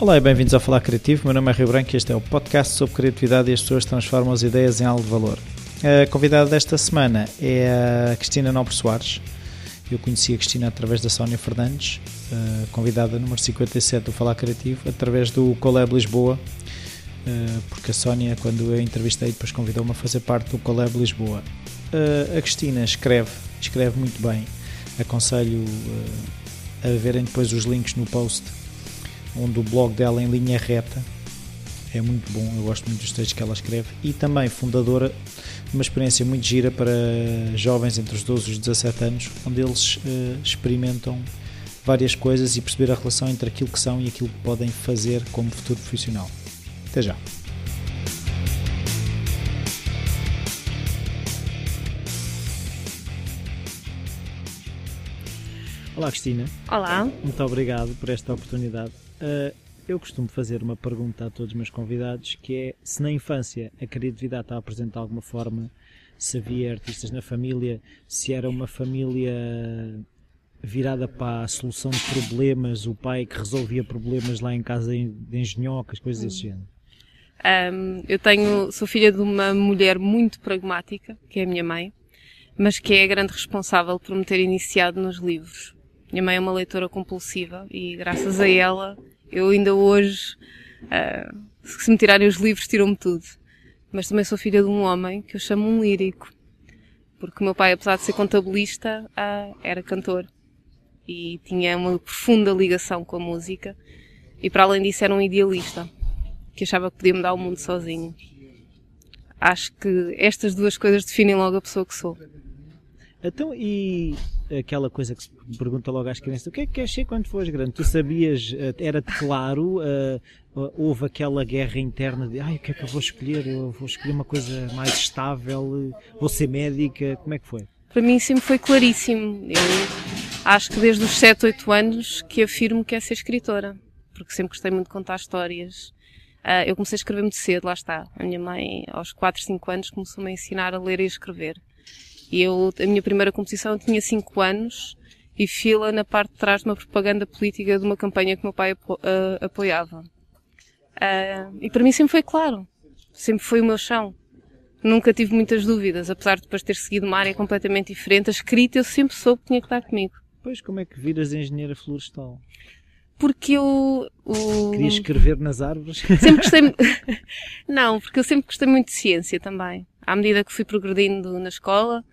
Olá e bem-vindos ao Falar Criativo. Meu nome é Rio Branco e este é o podcast sobre criatividade e as pessoas transformam as ideias em algo de valor. A convidada desta semana é a Cristina Nobre Soares. Eu conheci a Cristina através da Sónia Fernandes, convidada número 57 do Falar Criativo, através do Colab Lisboa, porque a Sónia, quando eu entrevistei, depois convidou-me a fazer parte do Colab Lisboa. A Cristina escreve, escreve muito bem. Aconselho a verem depois os links no post onde o blog dela em linha reta é muito bom, eu gosto muito dos textos que ela escreve e também fundadora de uma experiência muito gira para jovens entre os 12 e os 17 anos, onde eles uh, experimentam várias coisas e perceber a relação entre aquilo que são e aquilo que podem fazer como futuro profissional. Até já! Olá Cristina. Olá. Muito obrigado por esta oportunidade. Uh, eu costumo fazer uma pergunta a todos os meus convidados que é se na infância a criatividade está presente de alguma forma, se havia artistas na família, se era uma família virada para a solução de problemas, o pai que resolvia problemas lá em casa de engenhocas, coisas desse género. Um, eu tenho, sou filha de uma mulher muito pragmática, que é a minha mãe, mas que é a grande responsável por me ter iniciado nos livros. Minha mãe é uma leitora compulsiva e graças a ela eu ainda hoje, uh, se me tirarem os livros, tiram-me tudo. Mas também sou filha de um homem que eu chamo um lírico. Porque o meu pai, apesar de ser contabilista, uh, era cantor. E tinha uma profunda ligação com a música. E para além disso era um idealista. Que achava que podia mudar o mundo sozinho. Acho que estas duas coisas definem logo a pessoa que sou. Então, e aquela coisa que se pergunta logo às crianças: o que é que queres ser quando fores grande? Tu sabias, eh, era-te claro, uh, houve aquela guerra interna de ai, o que é que eu vou escolher? Eu vou escolher uma coisa mais estável, vou ser médica, como é que foi? Para mim sempre foi claríssimo. Eu acho que desde os 7, 8 anos que afirmo que é ser escritora, porque sempre gostei muito de contar histórias. Uh, eu comecei a escrever muito cedo, lá está. A minha mãe, aos 4, 5 anos, começou-me a ensinar a ler e a escrever. E eu, a minha primeira competição eu tinha 5 anos e fila na parte de trás de uma propaganda política de uma campanha que meu pai apo uh, apoiava. Uh, e para mim sempre foi claro. Sempre foi o meu chão. Nunca tive muitas dúvidas, apesar de depois ter seguido uma área completamente diferente. A escrita eu sempre soube que tinha que estar comigo. Pois, como é que viras engenheira florestal? Porque eu. O... Queria escrever nas árvores? Sempre gostei. Não, porque eu sempre gostei muito de ciência também. À medida que fui progredindo na escola,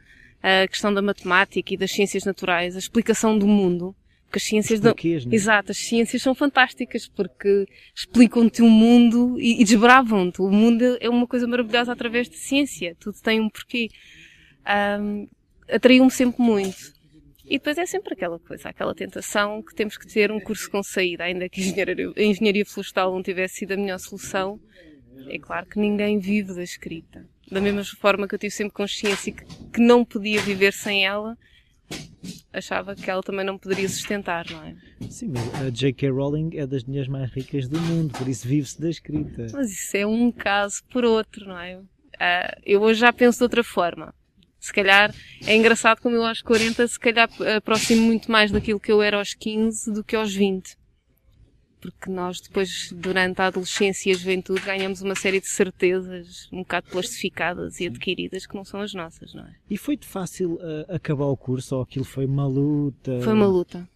a questão da matemática e das ciências naturais, a explicação do mundo. Porque as ciências da... Né? Exato, as ciências são fantásticas porque explicam-te o mundo e, e desbravam-te. O mundo é uma coisa maravilhosa através de ciência. Tudo tem um porquê. Um, Atraiu-me sempre muito. E depois é sempre aquela coisa, aquela tentação que temos que ter um curso com saída, ainda que a engenharia, a engenharia florestal não tivesse sido a melhor solução. É claro que ninguém vive da escrita da mesma forma que eu tive sempre consciência que, que não podia viver sem ela, achava que ela também não poderia sustentar, não é? Sim, mas a J.K. Rowling é das mulheres mais ricas do mundo, por isso vive-se da escrita. Mas isso é um caso por outro, não é? Uh, eu hoje já penso de outra forma. Se calhar é engraçado como eu aos 40, se calhar aproximo muito mais daquilo que eu era aos 15 do que aos 20 porque nós depois, durante a adolescência e a juventude, ganhamos uma série de certezas um bocado plastificadas e adquiridas que não são as nossas, não é? E foi-te fácil uh, acabar o curso ou aquilo foi uma luta? Foi uma luta.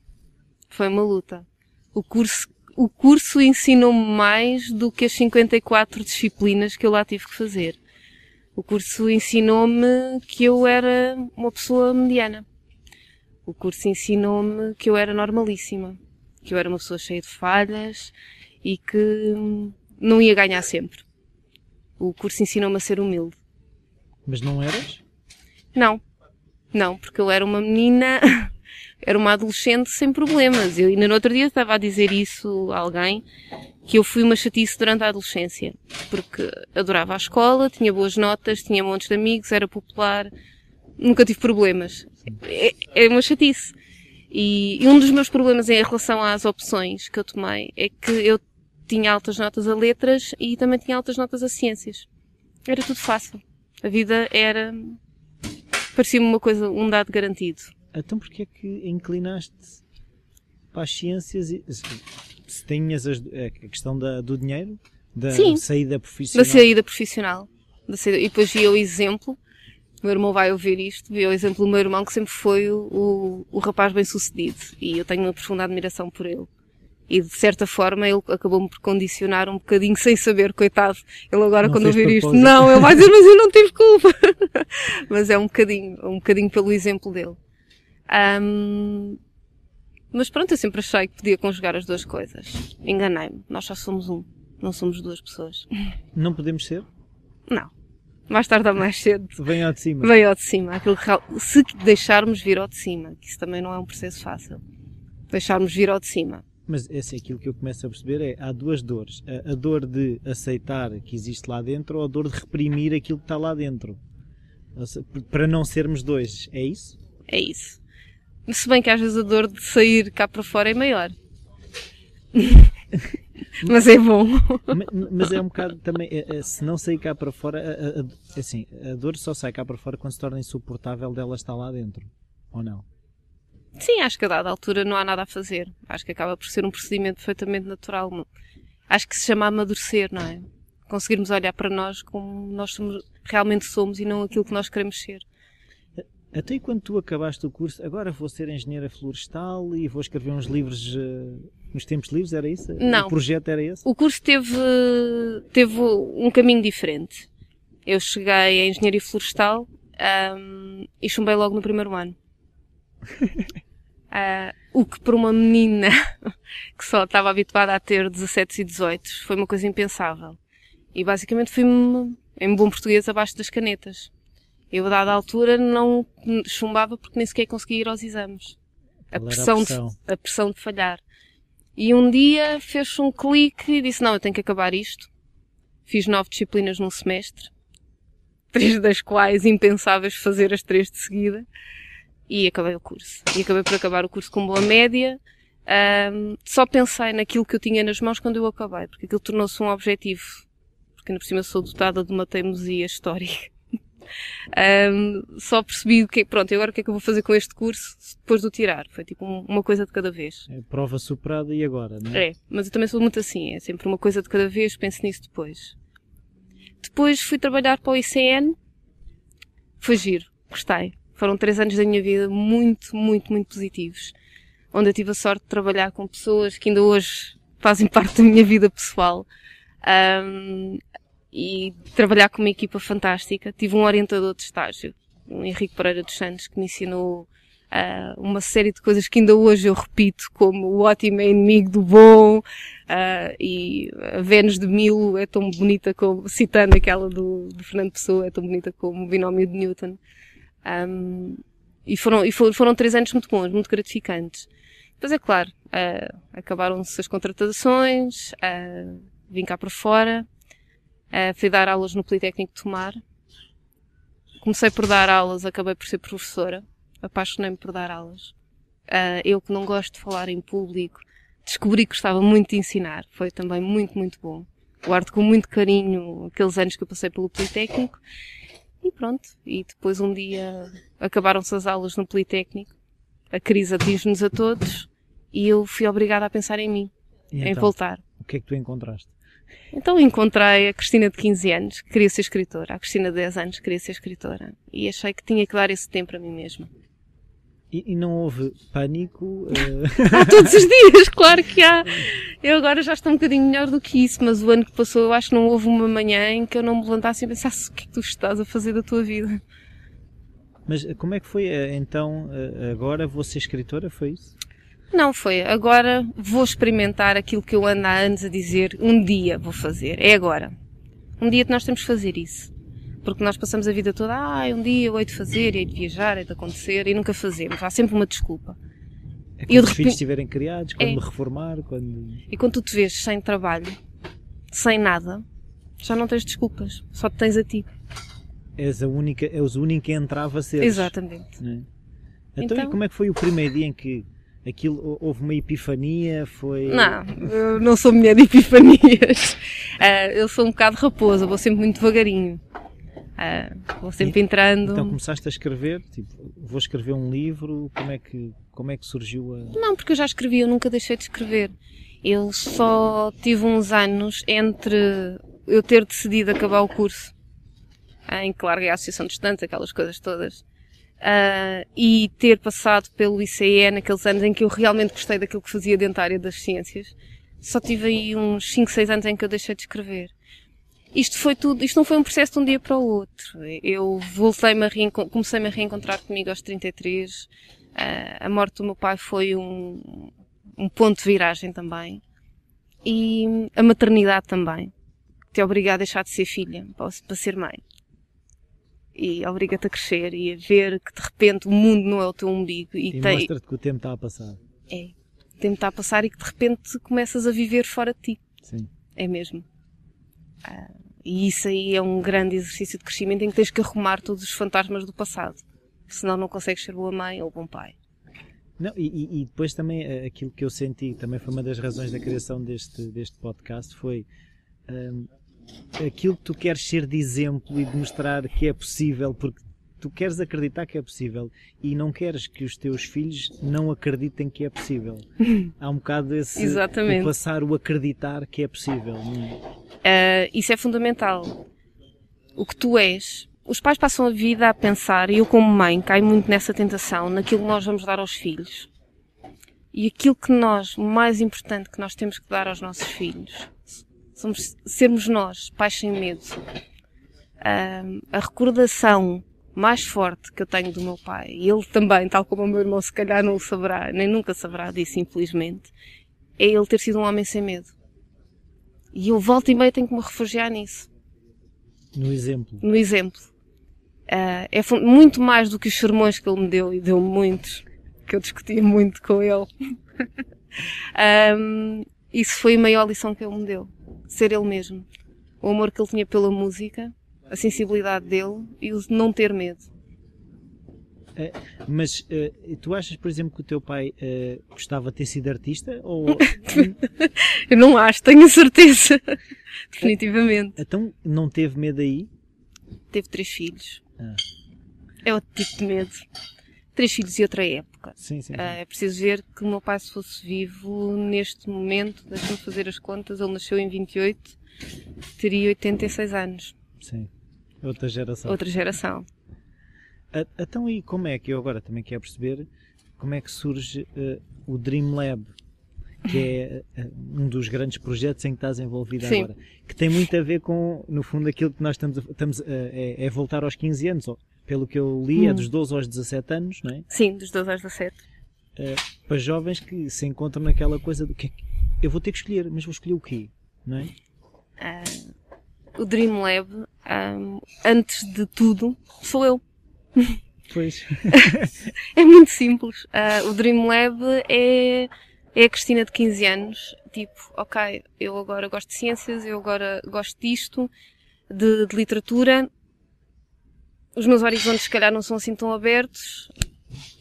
Foi uma luta. O curso, o curso ensinou-me mais do que as 54 disciplinas que eu lá tive que fazer. O curso ensinou-me que eu era uma pessoa mediana. O curso ensinou-me que eu era normalíssima que eu era uma pessoa cheia de falhas e que não ia ganhar sempre. O curso ensinou-me a ser humilde. Mas não eras? Não. Não, porque eu era uma menina, era uma adolescente sem problemas. Eu ainda no outro dia estava a dizer isso a alguém, que eu fui uma chatice durante a adolescência. Porque adorava a escola, tinha boas notas, tinha montes de amigos, era popular, nunca tive problemas. É, é uma chatice. E, e, um dos meus problemas em relação às opções que eu tomei é que eu tinha altas notas a letras e também tinha altas notas a ciências. Era tudo fácil. A vida era. parecia-me uma coisa, um dado garantido. Então porquê é que inclinaste para as ciências? E... se tinhas as- a questão da- do dinheiro, da Sim. saída Da profissional. saída profissional. Da saída- E depois via o exemplo, o meu irmão vai ouvir isto, via o exemplo do meu irmão que sempre foi o, o, o rapaz bem sucedido. E eu tenho uma profunda admiração por ele. E de certa forma ele acabou-me por condicionar um bocadinho sem saber, coitado. Ele agora Não quando ouvir isto, não, ele vai dizer, mas eu não tive culpa. mas é um bocadinho, um bocadinho pelo exemplo dele. Ahm, mas pronto, eu sempre achei que podia conjugar as duas coisas. Enganei-me. Nós só somos um. Não somos duas pessoas. Não podemos ser? Não. Mais tarde ou mais cedo Vem ao de cima. vem ao de cima. Aquilo que, se deixarmos vir ao de cima, que isso também não é um processo fácil. Deixarmos vir ao de cima. Mas esse, aquilo que eu começo a perceber é há duas dores. A, a dor de aceitar que existe lá dentro ou a dor de reprimir aquilo que está lá dentro. Ou se- Para não sermos dois. É isso? É isso. Se bem que às vezes a dor de sair cá para fora é maior. Mas é bom. Ma- Mas é um bocado também, é- é, se não sair cá para fora, a- assim, a dor só sai cá para fora quando se torna insuportável dela estar lá dentro. Ou não? Sim, acho que a dada altura não há nada a fazer. Acho que acaba por ser um procedimento perfeitamente natural. Acho que se chama amadurecer, não é? Conseguirmos olhar para nós como nós somos, realmente somos e não aquilo que nós queremos ser. Até quando tu acabaste o curso, agora vou ser engenheira florestal e vou escrever uns livros eh, nos tempos livres, era isso? Não. O projeto era esse? O curso teve, teve um caminho diferente. Eu cheguei a Engenharia Florestal ahm, e chumbei logo no primeiro ano. Ah, o que para uma menina que só estava habituada a ter 17 e 18 foi uma coisa impensável. E basicamente fui-me, em bom português, abaixo das canetas. Eu, a dada altura, não chumbava porque nem sequer conseguia ir aos exames. A era a pressão, pressão? De, a pressão de falhar. E um dia fez um clique e disse, não, eu tenho que acabar isto. Fiz nove disciplinas num semestre. Três das quais impensáveis fazer as três de seguida. E acabei o curso. E acabei por acabar o curso com boa média. Ahm, só pensei naquilo que eu tinha nas mãos quando eu acabei, porque aquilo tornou-se um objetivo. Porque ainda por cima sou dotada de uma teimosia histórica. Ahm, só percebi o que, pronto, e agora o que é que eu vou fazer com este curso depois de o tirar? Foi tipo um- uma coisa de cada vez. É prova superada e agora, não é? É, mas eu também sou muito assim, é sempre uma coisa de cada vez, penso nisso depois. Depois fui trabalhar para o ICN, foi giro, gostei. Foram três anos da minha vida muito, muito, muito positivos. Onde eu tive a sorte de trabalhar com pessoas que ainda hoje fazem parte da minha vida pessoal. Ahm, e trabalhar com uma equipa fantástica. Tive um orientador de estágio, o Henrique Pereira dos Santos, que me ensinou ah, uma série de coisas que ainda hoje eu repito, como o ótimo é inimigo do bom, ah, e a Vênus de Milo é tão bonita como, citando aquela do, do Fernando Pessoa, é tão bonita como o binómio de Newton. Ahm, e foram, e foram, foram três anos muito bons, muito gratificantes. Depois é claro, ah, acabaram-se as contratações, ah, vim cá para fora, ah, fui dar aulas no Politécnico de Tomar. Comecei por dar aulas, acabei por ser professora. Apaixonei-me por dar aulas. Ah, eu que não gosto de falar em público, descobri que gostava muito de ensinar. Foi também muito, muito bom. Guardo com muito carinho aqueles anos que eu passei pelo Politécnico. E pronto. E depois um dia acabaram-se as aulas no Politécnico. A crise atinge-nos a todos. E eu fui obrigada a pensar em mim, E em então, voltar. o que é que tu encontraste? Então encontrei a Cristina de 15 anos, que queria ser escritora. A Cristina de 10 anos, que queria ser escritora. E achei que tinha que dar esse tempo a mim mesma. E, e não houve pânico? eh, Há todos os dias, claro que há. Eu agora já estou um bocadinho melhor do que isso, mas o ano que passou eu acho que não houve uma manhã em que eu não me levantasse e pensasse o que é que tu estás a fazer da tua vida. mas como é que foi eh, então, eh, agora vou ser escritora, foi isso? Não foi. Agora vou experimentar aquilo que eu ando há anos a dizer. Um dia vou fazer. É agora. Um dia que nós temos que fazer isso. Porque nós passamos a vida toda, ah, um dia eu hei de fazer, hei de viajar, hei de acontecer, e nunca fazemos. Há sempre uma desculpa. É quando eu os filhos repente- estiverem criados, quando É. me reformar, quando... E quando tu te vês sem trabalho, sem nada, já não tens desculpas. Só te tens a ti. És a única, és o único que entrava a ser. Exatamente. Então, Então- e como é que foi o primeiro dia em que aquilo houve uma epifania? Foi. Não, eu não sou mulher de epifanias. Ah, eu sou um bocado raposa, vou sempre muito devagarinho. Ah, vou sempre entrando. Então começaste a escrever, tipo, vou escrever um livro, como é que, como é que surgiu a. Não, porque eu já escrevi, eu nunca deixei de escrever. Eu só tive uns anos entre eu ter decidido acabar o curso, em que larguei a Associação de Estudantes, aquelas coisas todas, uh, e ter passado pelo ICE naqueles anos em que eu realmente gostei daquilo que fazia dentro da área das ciências. Só tive aí uns 5, 6 anos em que eu deixei de escrever. Isto foi tudo, isto não foi um processo de um dia para o outro. Eu voltei-me a comecei-me a reencontrar comigo aos 33. Uh, ah, a morte do meu pai foi um, um ponto de viragem também. E a maternidade também. Te obriga a deixar de ser filha para, para ser mãe. E obriga-te a crescer e a ver que de repente o mundo não é o teu umbigo. E, e tem... mostra-te que o tempo está a passar. É. O tempo está a passar e que de repente começas a viver fora de ti. Sim. É mesmo. Ah, e isso aí é um grande exercício de crescimento em que tens que arrumar todos os fantasmas do passado. Senão não consegues ser boa mãe ou bom pai. Não, e, e, depois também eh, aquilo que eu senti, também foi uma das razões da criação deste, deste podcast, foi um, aquilo que tu queres ser de exemplo e de mostrar que é possível, porque tu queres acreditar que é possível e não queres que os teus filhos não acreditem que é possível. Há um bocado esse Exatamente. o passar o acreditar que é possível. Uh, isso é fundamental. O que tu és. Os pais passam a vida a pensar, e eu como mãe caio muito nessa tentação, naquilo que nós vamos dar aos filhos. E aquilo que nós, o mais importante que nós temos que dar aos nossos filhos, somos sermos nós, pais sem medo. Uh, a recordação mais forte que eu tenho do meu pai, e ele também, tal como o meu irmão, se calhar não o saberá, nem nunca saberá disso, infelizmente, é ele ter sido um homem sem medo. E eu volto e meio tenho que me refugiar nisso. No exemplo. No exemplo. Uh, é muito mais do que os sermões que ele me deu, e deu muitos, que eu discutia muito com ele. um, isso foi a maior lição que ele me deu. Ser ele mesmo. O amor que ele tinha pela música, a sensibilidade dele e o não ter medo. É, mas uh, tu achas, por exemplo, que o teu pai uh, gostava de ter sido artista? Ou... Eu não acho, tenho certeza. Definitivamente. Então não teve medo aí? Teve três filhos. Ah. É outro tipo de medo. Três filhos e outra época. Sim, sim, sim. Uh, é preciso ver que o meu pai, se fosse vivo neste momento, deixa-me fazer as contas, ele nasceu em 28, teria 86 anos. Sim. Outra geração. Outra geração. Então, e como é que eu agora também quero perceber como é que surge uh, o Dream Lab, que é uh, um dos grandes projetos em que estás envolvida Sim. agora, que tem muito a ver com, no fundo, aquilo que nós estamos, a, estamos uh, é, é, voltar aos 15 anos, ou, pelo que eu li, é hum. é dos 12 aos 17 anos, não é? Sim, dos 12 aos 17. para jovens que se encontram naquela coisa do que é eu vou ter que escolher, mas vou escolher o quê, não é? o Dream Lab, um, antes de tudo, sou eu. Pois. é muito simples. Uh, o Dream Lab é, é a Cristina de 15 anos. Tipo, ok, eu agora gosto de ciências, eu agora gosto disto, de, de literatura. Os meus horizontes, se calhar, não são assim tão abertos.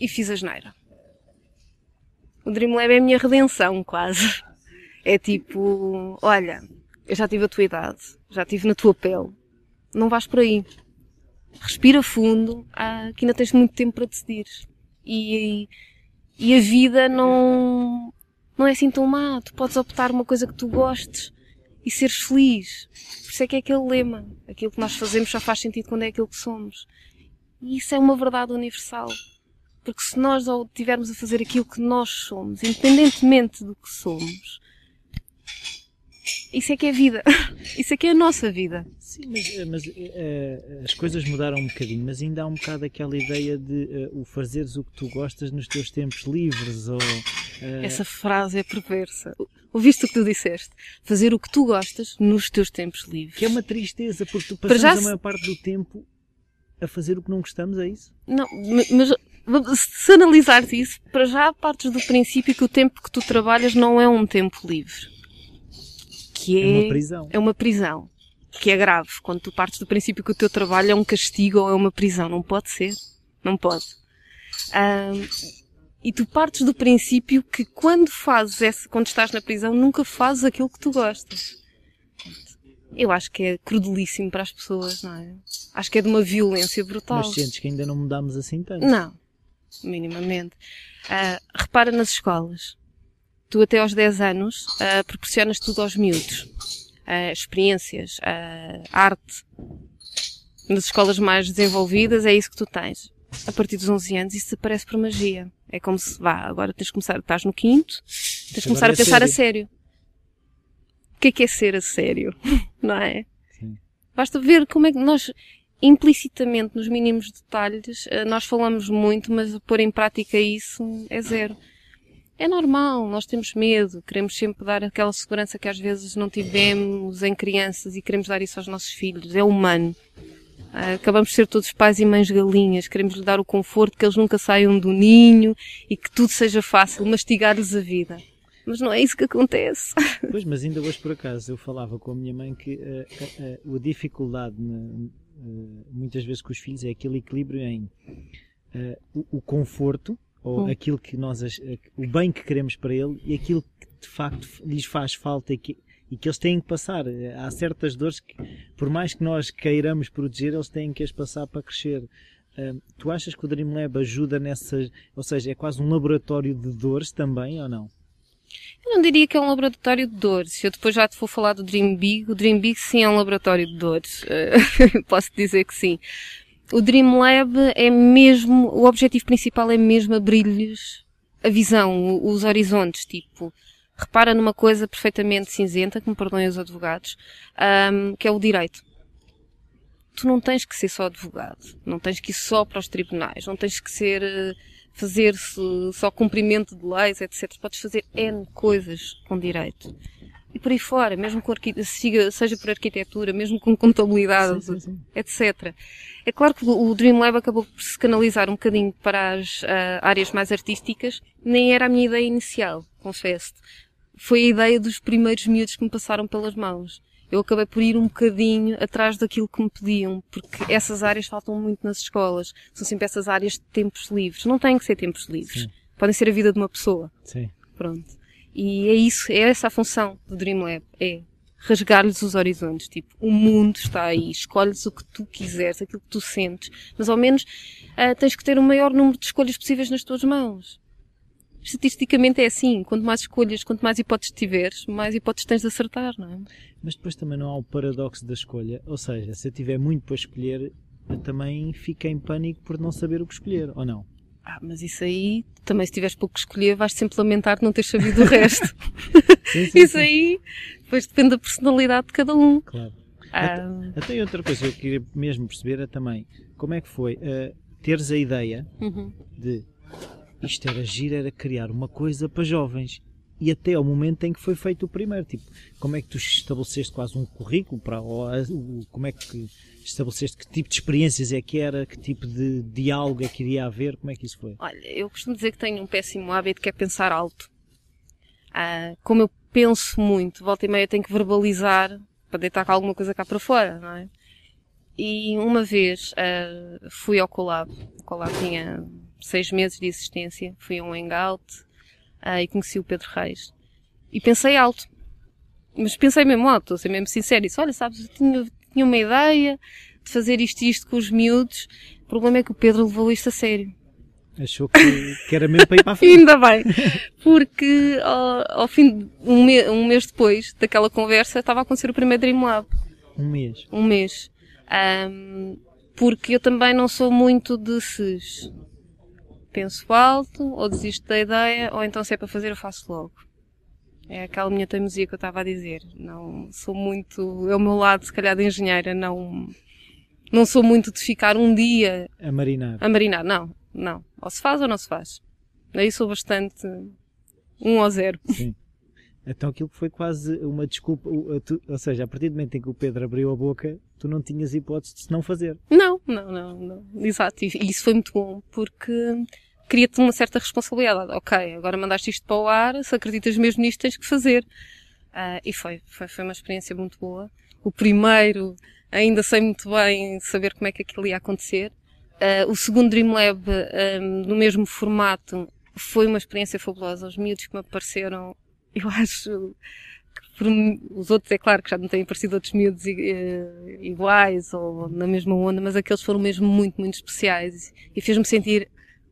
E fiz a geneira. O Dream Lab é a minha redenção, quase. É tipo, olha, eu já tive a tua idade, já tive na tua pele. Não vais por aí. Respira fundo, ah, que ainda tens muito tempo para decidir. E, e a vida não, não é assim tão má. Tu podes optar uma coisa que tu gostes e seres feliz. Por isso é que é aquele lema. Aquilo que nós fazemos só faz sentido quando é aquilo que somos. E isso é uma verdade universal. Porque se nós estivermos a fazer aquilo que nós somos, independentemente do que somos, isso é que é vida. Isso é que é a nossa vida. Sim, mas, eh, mas uh, as coisas mudaram um bocadinho, mas ainda há um bocado aquela ideia de uh, o fazeres o que tu gostas nos teus tempos livres. Ou, uh... Essa frase é perversa. Ouviste o que tu disseste? Fazer o que tu gostas nos teus tempos livres. Que é uma tristeza, porque tu passamos já... a maior parte do tempo a fazer o que não gostamos, é isso? Não, mas se analisares isso, para já partes do princípio que o tempo que tu trabalhas não é um tempo livre que é, é uma prisão. É uma prisão. Que é grave. Quando tu partes do princípio que o teu trabalho é um castigo ou é uma prisão. Não pode ser. Não pode. Um, e tu partes do princípio que quando fazes esse, quando estás na prisão, nunca fazes aquilo que tu gostas. Eu acho que é crudelíssimo para as pessoas, não é? Acho que é de uma violência brutal. Mas sentes que ainda não mudamos assim tanto? Não, minimamente. Uh, repara nas escolas tu até aos 10 anos uh, proporcionas tudo aos miúdos. Uh, experiências, uh, arte. Nas escolas mais desenvolvidas é isso que tu tens. A partir dos 11 anos isso aparece por magia. É como se, vá, agora tens de começar, estás no quinto, tens de começar a é pensar sério. a sério. O que é que é ser a sério? Não é? Sim. Basta ver como é que nós, implicitamente, nos mínimos detalhes, nós falamos muito, mas pôr em prática isso é zero. É normal, nós temos medo, queremos sempre dar aquela segurança que às vezes não tivemos em crianças e queremos dar isso aos nossos filhos. É humano. Ah, acabamos de ser todos pais e mães galinhas, queremos lhe dar o conforto que eles nunca saiam do ninho e que tudo seja fácil, mastigar-lhes a vida. Mas não é isso que acontece. Pois, mas ainda hoje por acaso eu falava com a minha mãe que uh, uh, a dificuldade muitas vezes com os filhos é aquele equilíbrio em o, o conforto ou hum. aquilo que nós o bem que queremos para ele e aquilo que de facto lhes faz falta e que, e que eles têm que passar. Há certas dores que, por mais que nós queiramos proteger, eles têm que as passar para crescer. Uh, tu achas que o Dream Lab ajuda nessas, ou seja, é quase um laboratório de dores também ou não? Eu não diria que é um laboratório de dores. Eu depois já te vou falar do Dream Big. O Dream Big sim é um laboratório de dores. Uh, posso dizer que sim o Dream Lab é mesmo, o objetivo principal é mesmo abrir-lhes a visão, os horizontes, tipo, repara numa coisa perfeitamente cinzenta, que me perdoem os advogados, um, que é o direito. Tu não tens que ser só advogado, não tens que ir só para os tribunais, não tens que ser, eh, fazer só cumprimento de leis, etc. Podes fazer N coisas com direito e por aí fora, mesmo com seja por arquitetura, mesmo com contabilidade, sim, sim, sim. etc. É claro que o Dream Lab acabou por se canalizar um bocadinho para as uh, áreas mais artísticas, nem era a minha ideia inicial, confesso. Foi a ideia dos primeiros miúdos que me passaram pelas mãos. Eu acabei por ir um bocadinho atrás daquilo que me pediam, porque essas áreas faltam muito nas escolas. São sempre essas áreas de tempos livres. Não têm que ser tempos livres. Podem ser a vida de uma pessoa. Sim. Pronto. E é isso, é essa a função do Dream Lab, é rasgar-lhes os horizontes, tipo, o mundo está aí, escolhes o que tu quiseres, aquilo que tu sentes, mas ao menos uh, tens que ter o maior número de escolhas possíveis nas tuas mãos. Estatisticamente é assim, quanto mais escolhas, quanto mais hipóteses tiveres, mais hipóteses tens de acertar, não é? Mas depois também não há o paradoxo da escolha, ou seja, se eu tiver muito para escolher, eu também fico em pânico por não saber o que escolher, ou não? Ah, mas isso aí, também se tiveres pouco que escolher, vais sempre lamentar não ter sabido o resto. sim, sim, isso sim. aí, depois depende da personalidade de cada um. Claro. Ah. Até, até outra coisa que eu queria mesmo perceber é também como é que foi uh, teres a ideia uhum. de isto era agir, era criar uma coisa para jovens e até ao momento em que foi feito o primeiro. Tipo, como é que tu estabeleceste quase um currículo para, ou, como é que estabeleceste que tipo de experiências é que era, que tipo de diálogo é que iria haver, como é que isso foi? Olha, eu costumo dizer que tenho um péssimo hábito que é pensar alto. Ah, como eu penso muito, volta e meia tenho que verbalizar para deitar com alguma coisa cá para fora, não é? E uma vez uh, fui ao Colab, o Colab tinha seis meses de existência, fui a um hangout uh, e conheci o Pedro Reis. E pensei alto. Mas pensei mesmo alto, estou a ser mesmo sincero. Disse, olha, sabes, eu tinha, tinha uma ideia de fazer isto e isto com os miúdos. O problema é que o Pedro levou isto a sério. Achou que, que era mesmo para ir para a frente. Ainda bem. Porque ao, ao fim de um, me, um mês depois daquela conversa estava a acontecer o primeiro Dream Lab. Um mês? Um mês. Um, porque eu também não sou muito de se penso alto, ou desisto da ideia, ou então se é para fazer eu faço logo. É aquela minha teimosia que eu estava a dizer. Não sou muito, é o meu lado, se calhar, de engenheira, não, não sou muito de ficar um dia a marinar. A marinar, não, não. Ou se faz ou não se faz. Aí sou bastante um ou zero. Sim. Então aquilo foi quase uma desculpa, ou seja, a partir do momento em que o Pedro abriu a boca, tu não tinhas hipótese de se não fazer. Não, não, não, não. Exato. E isso foi muito bom, porque cria-te uma certa responsabilidade. Ok, agora mandaste isto para o ar, se acreditas mesmo nisto, tens que fazer. Uh, e foi, foi, foi uma experiência muito boa. O primeiro, ainda sei muito bem saber como é que aquilo ia acontecer. Uh, o segundo Dream Lab, um, no mesmo formato, foi uma experiência fabulosa. Os miúdos que me apareceram, eu acho que por, os outros, é claro que já não têm aparecido outros miúdos uh, iguais ou na mesma onda, mas aqueles foram mesmo muito, muito especiais e fez-me sentir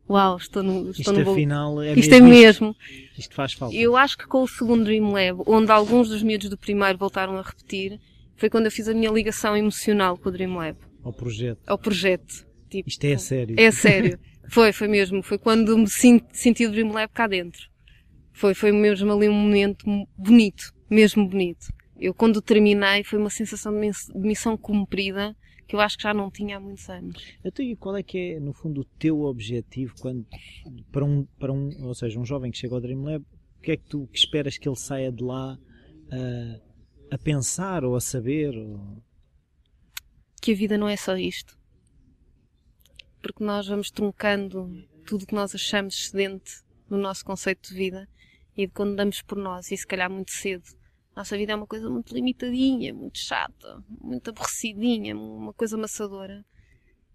uau, estou no, estou isto no afinal é isto mesmo é mesmo. Isto faz falta. Eu acho que com o segundo Dream Lab, onde alguns dos miúdos do primeiro voltaram a repetir, foi quando eu fiz a minha ligação emocional com o Dream Lab. Ao projeto. Ao projeto. Tipo, Isto é sério. É sério. foi, foi mesmo. Foi quando me senti o Dream Lab cá dentro. Foi, foi mesmo ali um momento bonito. Mesmo bonito. Eu, quando terminei, foi uma sensação de missão cumprida que eu acho que já não tinha há muitos anos. Então, e qual é que é, no fundo, o teu objetivo quando, para um, para um, ou seja, um jovem que chega ao Dream Lab, o que é que tu que esperas que ele saia de lá a, a pensar ou a saber? Ou... Que a vida não é só isto. Porque nós vamos truncando tudo o que nós achamos excedente no nosso conceito de vida e de quando damos por nós, e se calhar muito cedo, nossa vida é uma coisa muito limitadinha, muito chata, muito aborrecidinha, uma coisa amassadora.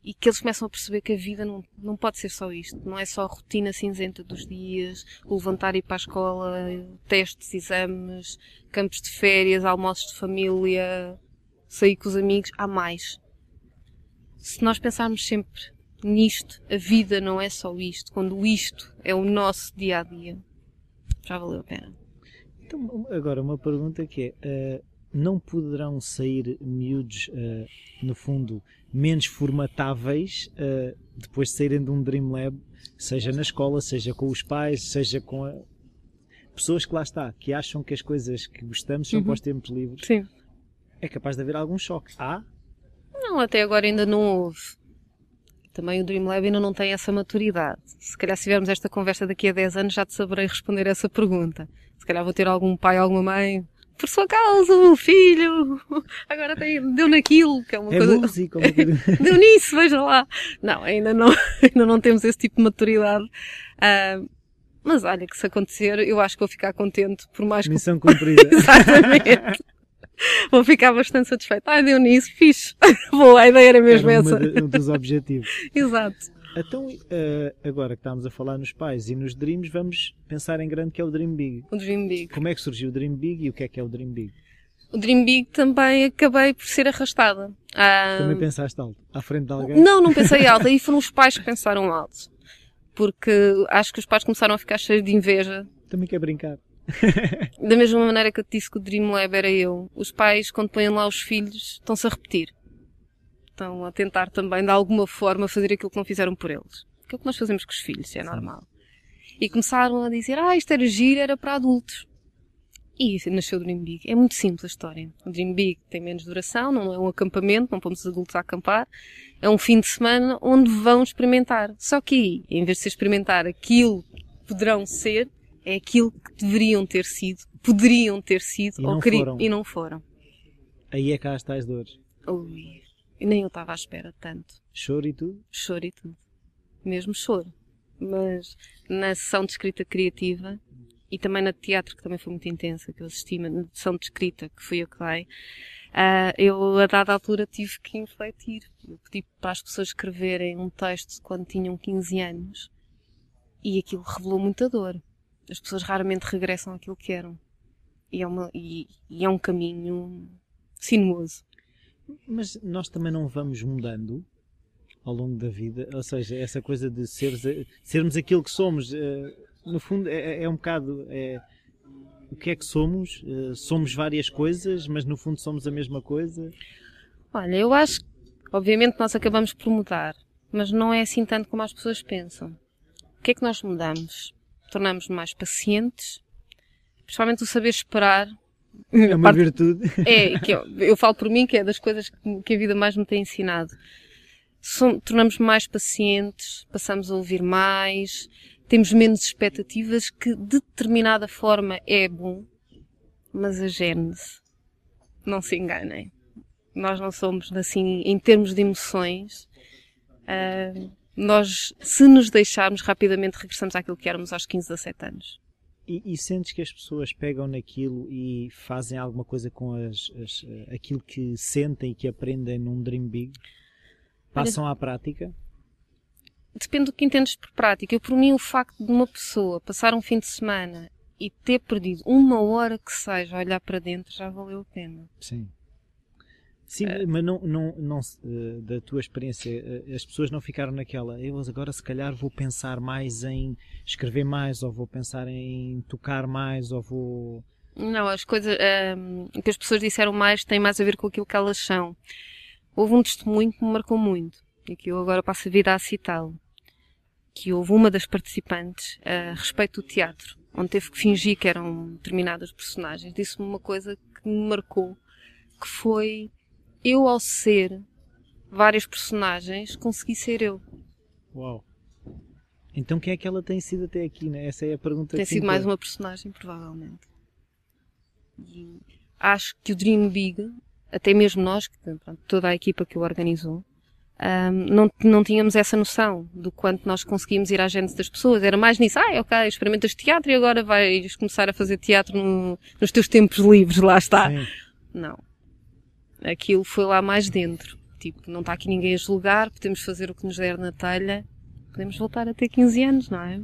E que eles começam a perceber que a vida não, não pode ser só isto. Não é só a rotina cinzenta dos dias, o levantar e ir para a escola, testes, exames, campos de férias, almoços de família, sair com os amigos. Há mais. Se nós pensarmos sempre nisto, a vida não é só isto, quando isto é o nosso dia a dia, já valeu a pena. Então, agora, uma pergunta que é: uh, não poderão sair miúdos, uh, no fundo, menos formatáveis uh, depois de saírem de um Dream Lab, seja na escola, seja com os pais, seja com a... pessoas que lá está, que acham que as coisas que gostamos são uhum. para os tempos livres? Sim. É capaz de haver algum choque. Há? Não, até agora ainda não houve. Também o Dream Lab ainda não tem essa maturidade. Se calhar se tivermos esta conversa daqui a 10 anos já te saberei responder essa pergunta. Se calhar vou ter algum pai, alguma mãe. Por sua causa, o filho, agora tem, deu naquilo, que é uma é coisa. Música, deu nisso, veja lá. Não, ainda não, ainda não temos esse tipo de maturidade. Uh, mas olha, que se acontecer, eu acho que vou ficar contente por mais que. Missão cumprida. Exatamente. Vou ficar bastante satisfeita. Ai, deu nisso, fixe. Boa, a ideia era mesmo era essa. um dos objetivos. Exato. Então, uh, agora que estamos a falar nos pais e nos dreams, vamos pensar em grande que é o Dream Big. O Dream Big. Como é que surgiu o Dream Big e o que é que é o Dream Big? O Dream Big também acabei por ser arrastada. Ah, também pensaste alto? À frente de alguém? Não, não pensei alto. Aí foram os pais que pensaram alto. Porque acho que os pais começaram a ficar cheios de inveja. Também quer brincar. da mesma maneira que eu te disse que o Dream Lab era eu. Os pais, quando põem lá os filhos, estão-se a repetir estão a tentar também, de alguma forma, fazer aquilo que não fizeram por eles. Aquilo que nós fazemos com os filhos, é normal. E começaram a dizer, ah, isto era giro, era para adultos. E nasceu o Dream Big. É muito simples a história. O Dream Big tem menos duração, não é um acampamento, não pomos os adultos a acampar. É um fim de semana onde vão experimentar. Só que aí, em vez de se experimentar aquilo que poderão ser, é aquilo que deveriam ter sido, poderiam ter sido, e ou não, foram. e não foram. Aí é cá as tais dores. Ui. Nem eu estava à espera tanto. Choro e tudo? Choro e tudo. Mesmo choro. Mas na sessão de escrita criativa e também na teatro, que também foi muito intensa, que eu assisti, na sessão de escrita, que fui eu que dei, uh, eu a dada altura tive que infletir. Eu pedi para as pessoas escreverem um texto quando tinham 15 anos e aquilo revelou muita dor. As pessoas raramente regressam àquilo que eram. E é, uma, e, e é um caminho sinuoso. Mas nós também não vamos mudando ao longo da vida, ou seja, essa coisa de seres, sermos aquilo que somos, eh, no fundo é, é um bocado é, o que é que somos? Eh, somos várias coisas, mas no fundo somos a mesma coisa. Olha, eu acho que obviamente nós acabamos por mudar, mas não é assim tanto como as pessoas pensam. O que é que nós mudamos? Tornamos-nos mais pacientes, principalmente o saber esperar é uma parte, virtude. É, que eu, eu, falo por mim que é das coisas que, que a vida mais me tem ensinado. tornamos mais pacientes, passamos a ouvir mais, temos menos expectativas, que de determinada forma é bom, mas a gênese, não se enganem. Nós não somos assim, em termos de emoções, uh, nós, se nos deixarmos rapidamente, regressamos àquilo que éramos aos 15, 17 anos. E, e, sentes que as pessoas pegam naquilo e fazem alguma coisa com as, as, aquilo que sentem e que aprendem num Dream Big? Passam Olha, à prática? Depende do que entendes por prática. Eu, por mim, o facto de uma pessoa passar um fim de semana e ter perdido uma hora que seja a olhar para dentro já valeu a pena. Sim. Sim, uh, mas não, não, não uh, da tua experiência, uh, as pessoas não ficaram naquela. Eu agora, se calhar, vou pensar mais em escrever mais, ou vou pensar em tocar mais, ou vou. Não, as coisas. Um, o que as pessoas disseram mais tem mais a ver com aquilo que elas são. Houve um testemunho que me marcou muito, e que eu agora passo a vida a citá-lo. Que houve uma das participantes a respeito do teatro onde teve que fingir que eram determinadas personagens, disse-me uma coisa que me marcou, que foi eu ao ser várias personagens consegui ser eu. Uau. Então quem é que ela tem sido até aqui, né? Essa é a pergunta Tem sido mais uma personagem, provavelmente. E acho que o Dream Big, até mesmo nós, toda a equipa que o organizou, não, não tínhamos essa noção do quanto nós conseguimos ir à gente das pessoas. Era mais nisso, ah, ok, experimentas teatro e agora vais começar a fazer teatro no, nos teus tempos livres, lá está. Sim. Não. Aquilo foi lá mais dentro. Tipo, não está aqui ninguém a julgar, podemos fazer o que nos der na telha, podemos voltar a ter 15 anos, não é?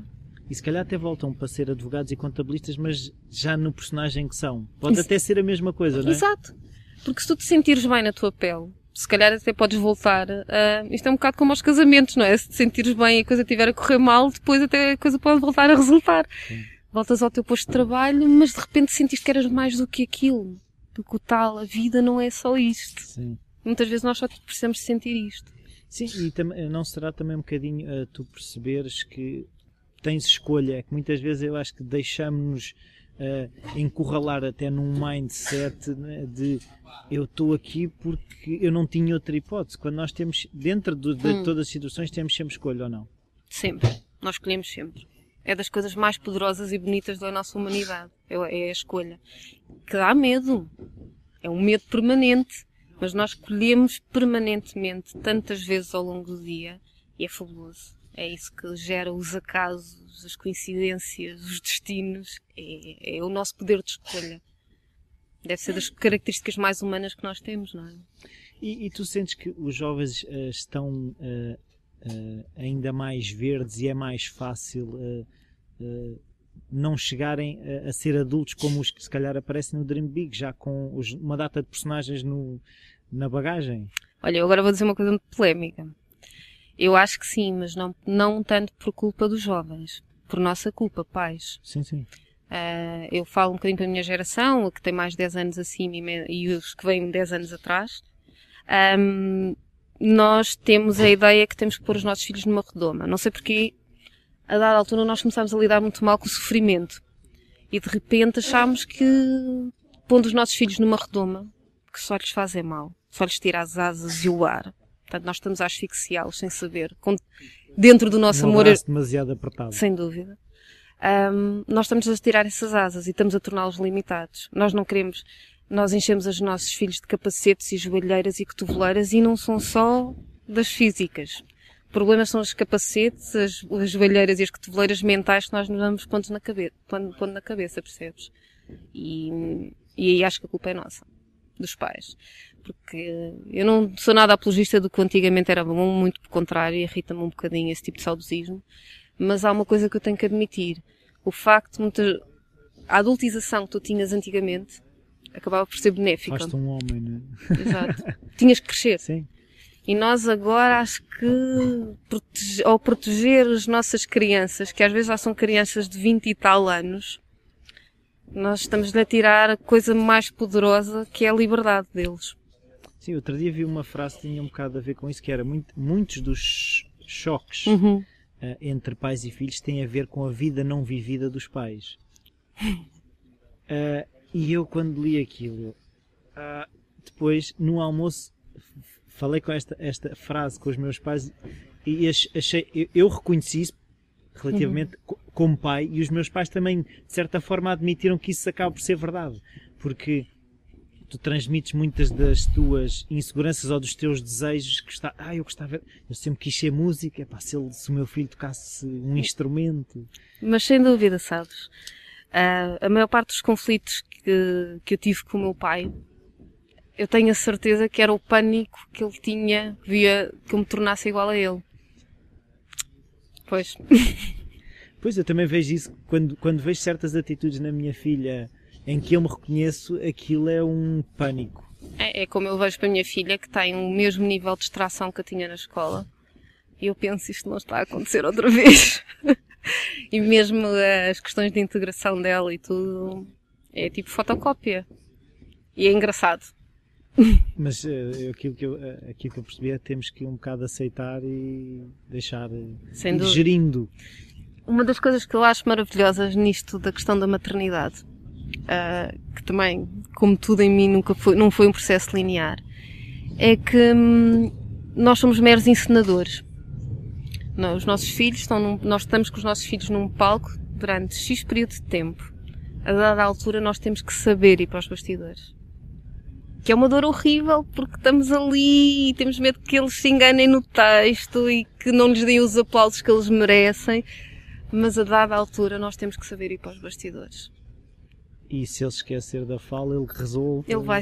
E se calhar até voltam para ser advogados e contabilistas, mas já no personagem que são. Pode Isso. até ser a mesma coisa, não é? Exato. Porque se tu te sentires bem na tua pele, se calhar até podes voltar. Uh, isto é um bocado como aos casamentos, não é? Se te sentires bem e a coisa estiver a correr mal, depois até a coisa pode voltar a resultar. Sim. Voltas ao teu posto de trabalho, mas de repente sentiste que eras mais do que aquilo, do que o tal. A vida não é só isto. Sim. Muitas vezes nós só precisamos sentir isto. Sim, e não será também um bocadinho uh, tu perceberes que tens escolha, é que muitas vezes eu acho que deixamos-nos uh, encurralar até num mindset né, de eu estou aqui porque eu não tinha outra hipótese. Quando nós temos, dentro de, de hum. todas as situações, temos sempre escolha ou não? Sempre. Nós escolhemos sempre. É das coisas mais poderosas e bonitas da nossa humanidade. É, a escolha. Que dá medo. É um medo permanente. Mas nós escolhemos permanentemente, tantas vezes ao longo do dia, e é fabuloso. É isso que gera os acasos, as coincidências, os destinos. É, é o nosso poder de escolha. Deve ser das características mais humanas que nós temos, não é? E, e tu sentes que os jovens uh, estão uh, uh, ainda mais verdes e é mais fácil não chegarem a, a, ser adultos como os que se calhar aparecem no Dream Big, já com os, uma data de personagens no, na bagagem? Olha, eu agora vou dizer uma coisa muito polémica. Eu acho que sim, mas não, não tanto por culpa dos jovens. Por nossa culpa, pais. Sim, sim. Uh, eu falo um bocadinho para a minha geração, que tem mais de 10 anos acima e, e os que vêm 10 anos atrás. Um, nós temos a ideia que temos que pôr os nossos filhos numa redoma. Não sei porque, a dada altura, nós começámos a lidar muito mal com o sofrimento. E de repente achámos que, pondo os nossos filhos numa redoma, que só lhes faz é mal. Só lhes tira as asas e o ar. Portanto, nós estamos a asfixiá-los sem saber. Dentro do nosso um amor. demasiado apertado. Sem dúvida. Um, nós estamos a tirar essas asas e estamos a torná-los limitados. Nós não queremos. Nós enchemos os nossos filhos de capacetes e joelheiras e cotoveleiras e não são só das físicas. O problema são os capacetes, as, as joelheiras e as cotoveleiras mentais que nós nos damos pontos na cabeça, na cabeça, percebes? E, e aí acho que a culpa é nossa, dos pais porque eu não sou nada apologista do que antigamente era bom, muito pelo contrário, irrita-me um bocadinho esse tipo de saudosismo, mas há uma coisa que eu tenho que admitir, o facto muita, a adultização que tu tinhas antigamente acabava por ser benéfica. Faz-te um homem, não é? Exato. Tinhas que crescer. Sim. E nós agora acho que protege, ao proteger as nossas crianças, que às vezes já são crianças de 20 e tal anos, nós estamos-lhe a tirar a coisa mais poderosa que é a liberdade deles. Sim, outro dia vi uma frase que tinha um bocado a ver com isso, que era muito, muitos dos choques uhum. uh, entre pais e filhos têm a ver com a vida não vivida dos pais. Uh, e eu quando li aquilo, uh, depois no almoço falei com esta, esta frase com os meus pais e achei, eu, eu reconheci isso relativamente uhum. como pai e os meus pais também de certa forma admitiram que isso acaba por ser verdade porque tu transmites muitas das tuas inseguranças ou dos teus desejos que está, ah, eu gostava, eu sempre quis ser música, pá, se, ele, se o meu filho tocasse um instrumento. Mas sem dúvida, sabes, uh, a maior parte dos conflitos que, que eu tive com o meu pai, eu tenho a certeza que era o pânico que ele tinha, via que eu me tornasse igual a ele. Pois. Pois, eu também vejo isso quando, quando vejo certas atitudes na minha filha em que eu me reconheço, aquilo é um pânico. É, é como eu vejo para a minha filha, que tem o mesmo nível de distração que eu tinha na escola. E eu penso, isto não está a acontecer outra vez. e mesmo as questões de integração dela e tudo, é tipo fotocópia. E é engraçado. Mas uh, aquilo, que eu, uh, aquilo que eu percebi é que temos que um bocado aceitar e deixar uh, Sem gerindo. Uma das coisas que eu acho maravilhosas nisto da questão da maternidade, uh, que também, como tudo em mim, nunca foi, não foi um processo linear, é que hum, nós somos meros encenadores. Não, os nossos filhos estão num, nós estamos com os nossos filhos num palco durante X período de tempo. A dada altura nós temos que saber ir para os bastidores que é uma dor horrível porque estamos ali e temos medo que eles se enganem no texto e que não lhes deem os aplausos que eles merecem, mas a dada altura nós temos que saber ir para os bastidores. E se ele esquecer da fala, ele resolve. Ele vai.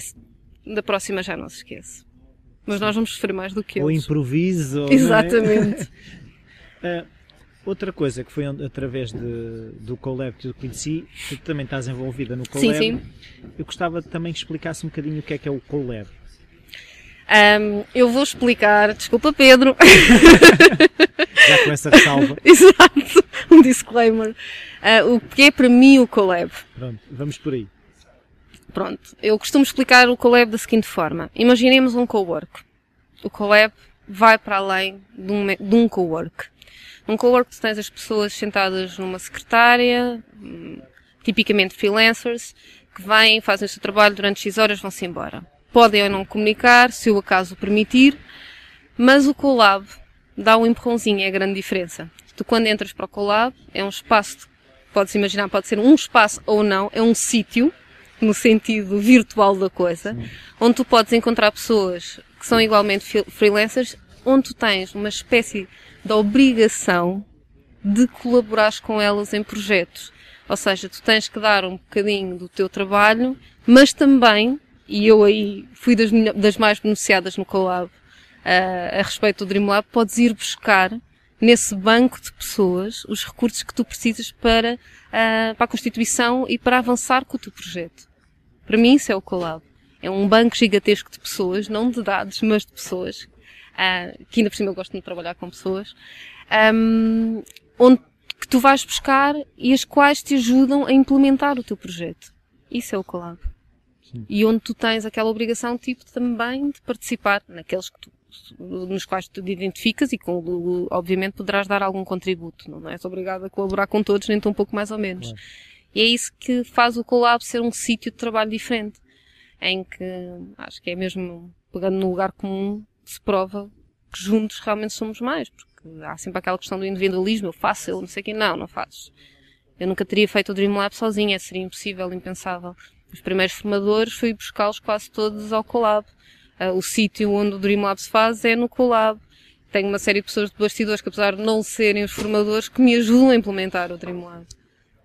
Da próxima já não se esquece. Mas nós vamos sofrer mais do que ou eles. Improviso, ou Exatamente. É? outra coisa que foi através de, do Colab que eu conheci, tu também estás envolvida no Colab. Sim, sim. Eu gostava também que explicasse um bocadinho o que é que é o Colab. Um, eu vou explicar, desculpa Pedro. Já com essa ressalva. Exato, um disclaimer. Uh, o que é para mim o Colab? Pronto, vamos por aí. Pronto, eu costumo explicar o Colab da seguinte forma. Imaginemos um cowork. O Colab vai para além de um, de um cowork. Um cowork tu tens as pessoas sentadas numa secretária, tipicamente freelancers, que vêm, fazem o seu trabalho durante X horas, vão-se embora. Podem ou não comunicar, se o acaso permitir, mas o Colab dá um empurrãozinho, é a grande diferença. Tu quando entras para o Colab, é um espaço, podes imaginar, pode ser um espaço ou não, é um sítio, no sentido virtual da coisa, Sim. onde tu podes encontrar pessoas que são igualmente freelancers, onde tu tens uma espécie de obrigação de colaborar com elas em projetos. Ou seja, tu tens que dar um bocadinho do teu trabalho, mas também, e eu aí fui das, das mais beneficiadas no Colab, uh, a respeito do Dreamlab, podes ir buscar nesse banco de pessoas os recursos que tu precisas para, uh, para a constituição e para avançar com o teu projeto. Para mim isso é o Colab. É um banco gigantesco de pessoas, não de dados, mas de pessoas, uh, que ainda por cima eu gosto de trabalhar com pessoas, um, onde que tu vais buscar e as quais te ajudam a implementar o teu projeto. Isso é o Colab. Sim. E onde tu tens aquela obrigação, tipo, também de participar naqueles que tu, nos quais tu te identificas e com, obviamente poderás dar algum contributo. Não és obrigado a colaborar com todos, nem tão pouco mais ou menos. Claro. E é isso que faz o Colab ser um sítio de trabalho diferente. Em que, acho que é mesmo, pegando no lugar comum, se prova que juntos realmente somos mais. Porque há sempre aquela questão do individualismo, eu faço, eu não sei quem, não, não fazes. Eu nunca teria feito o Dreamlab sozinha, seria impossível, impensável. Os primeiros formadores fui buscá-los quase todos ao Colab. Uh, o sítio onde o Dreamlab se faz é no Colab. Tenho uma série de pessoas de bastidores que, apesar de não serem os formadores, que me ajudam a implementar o Dreamlab.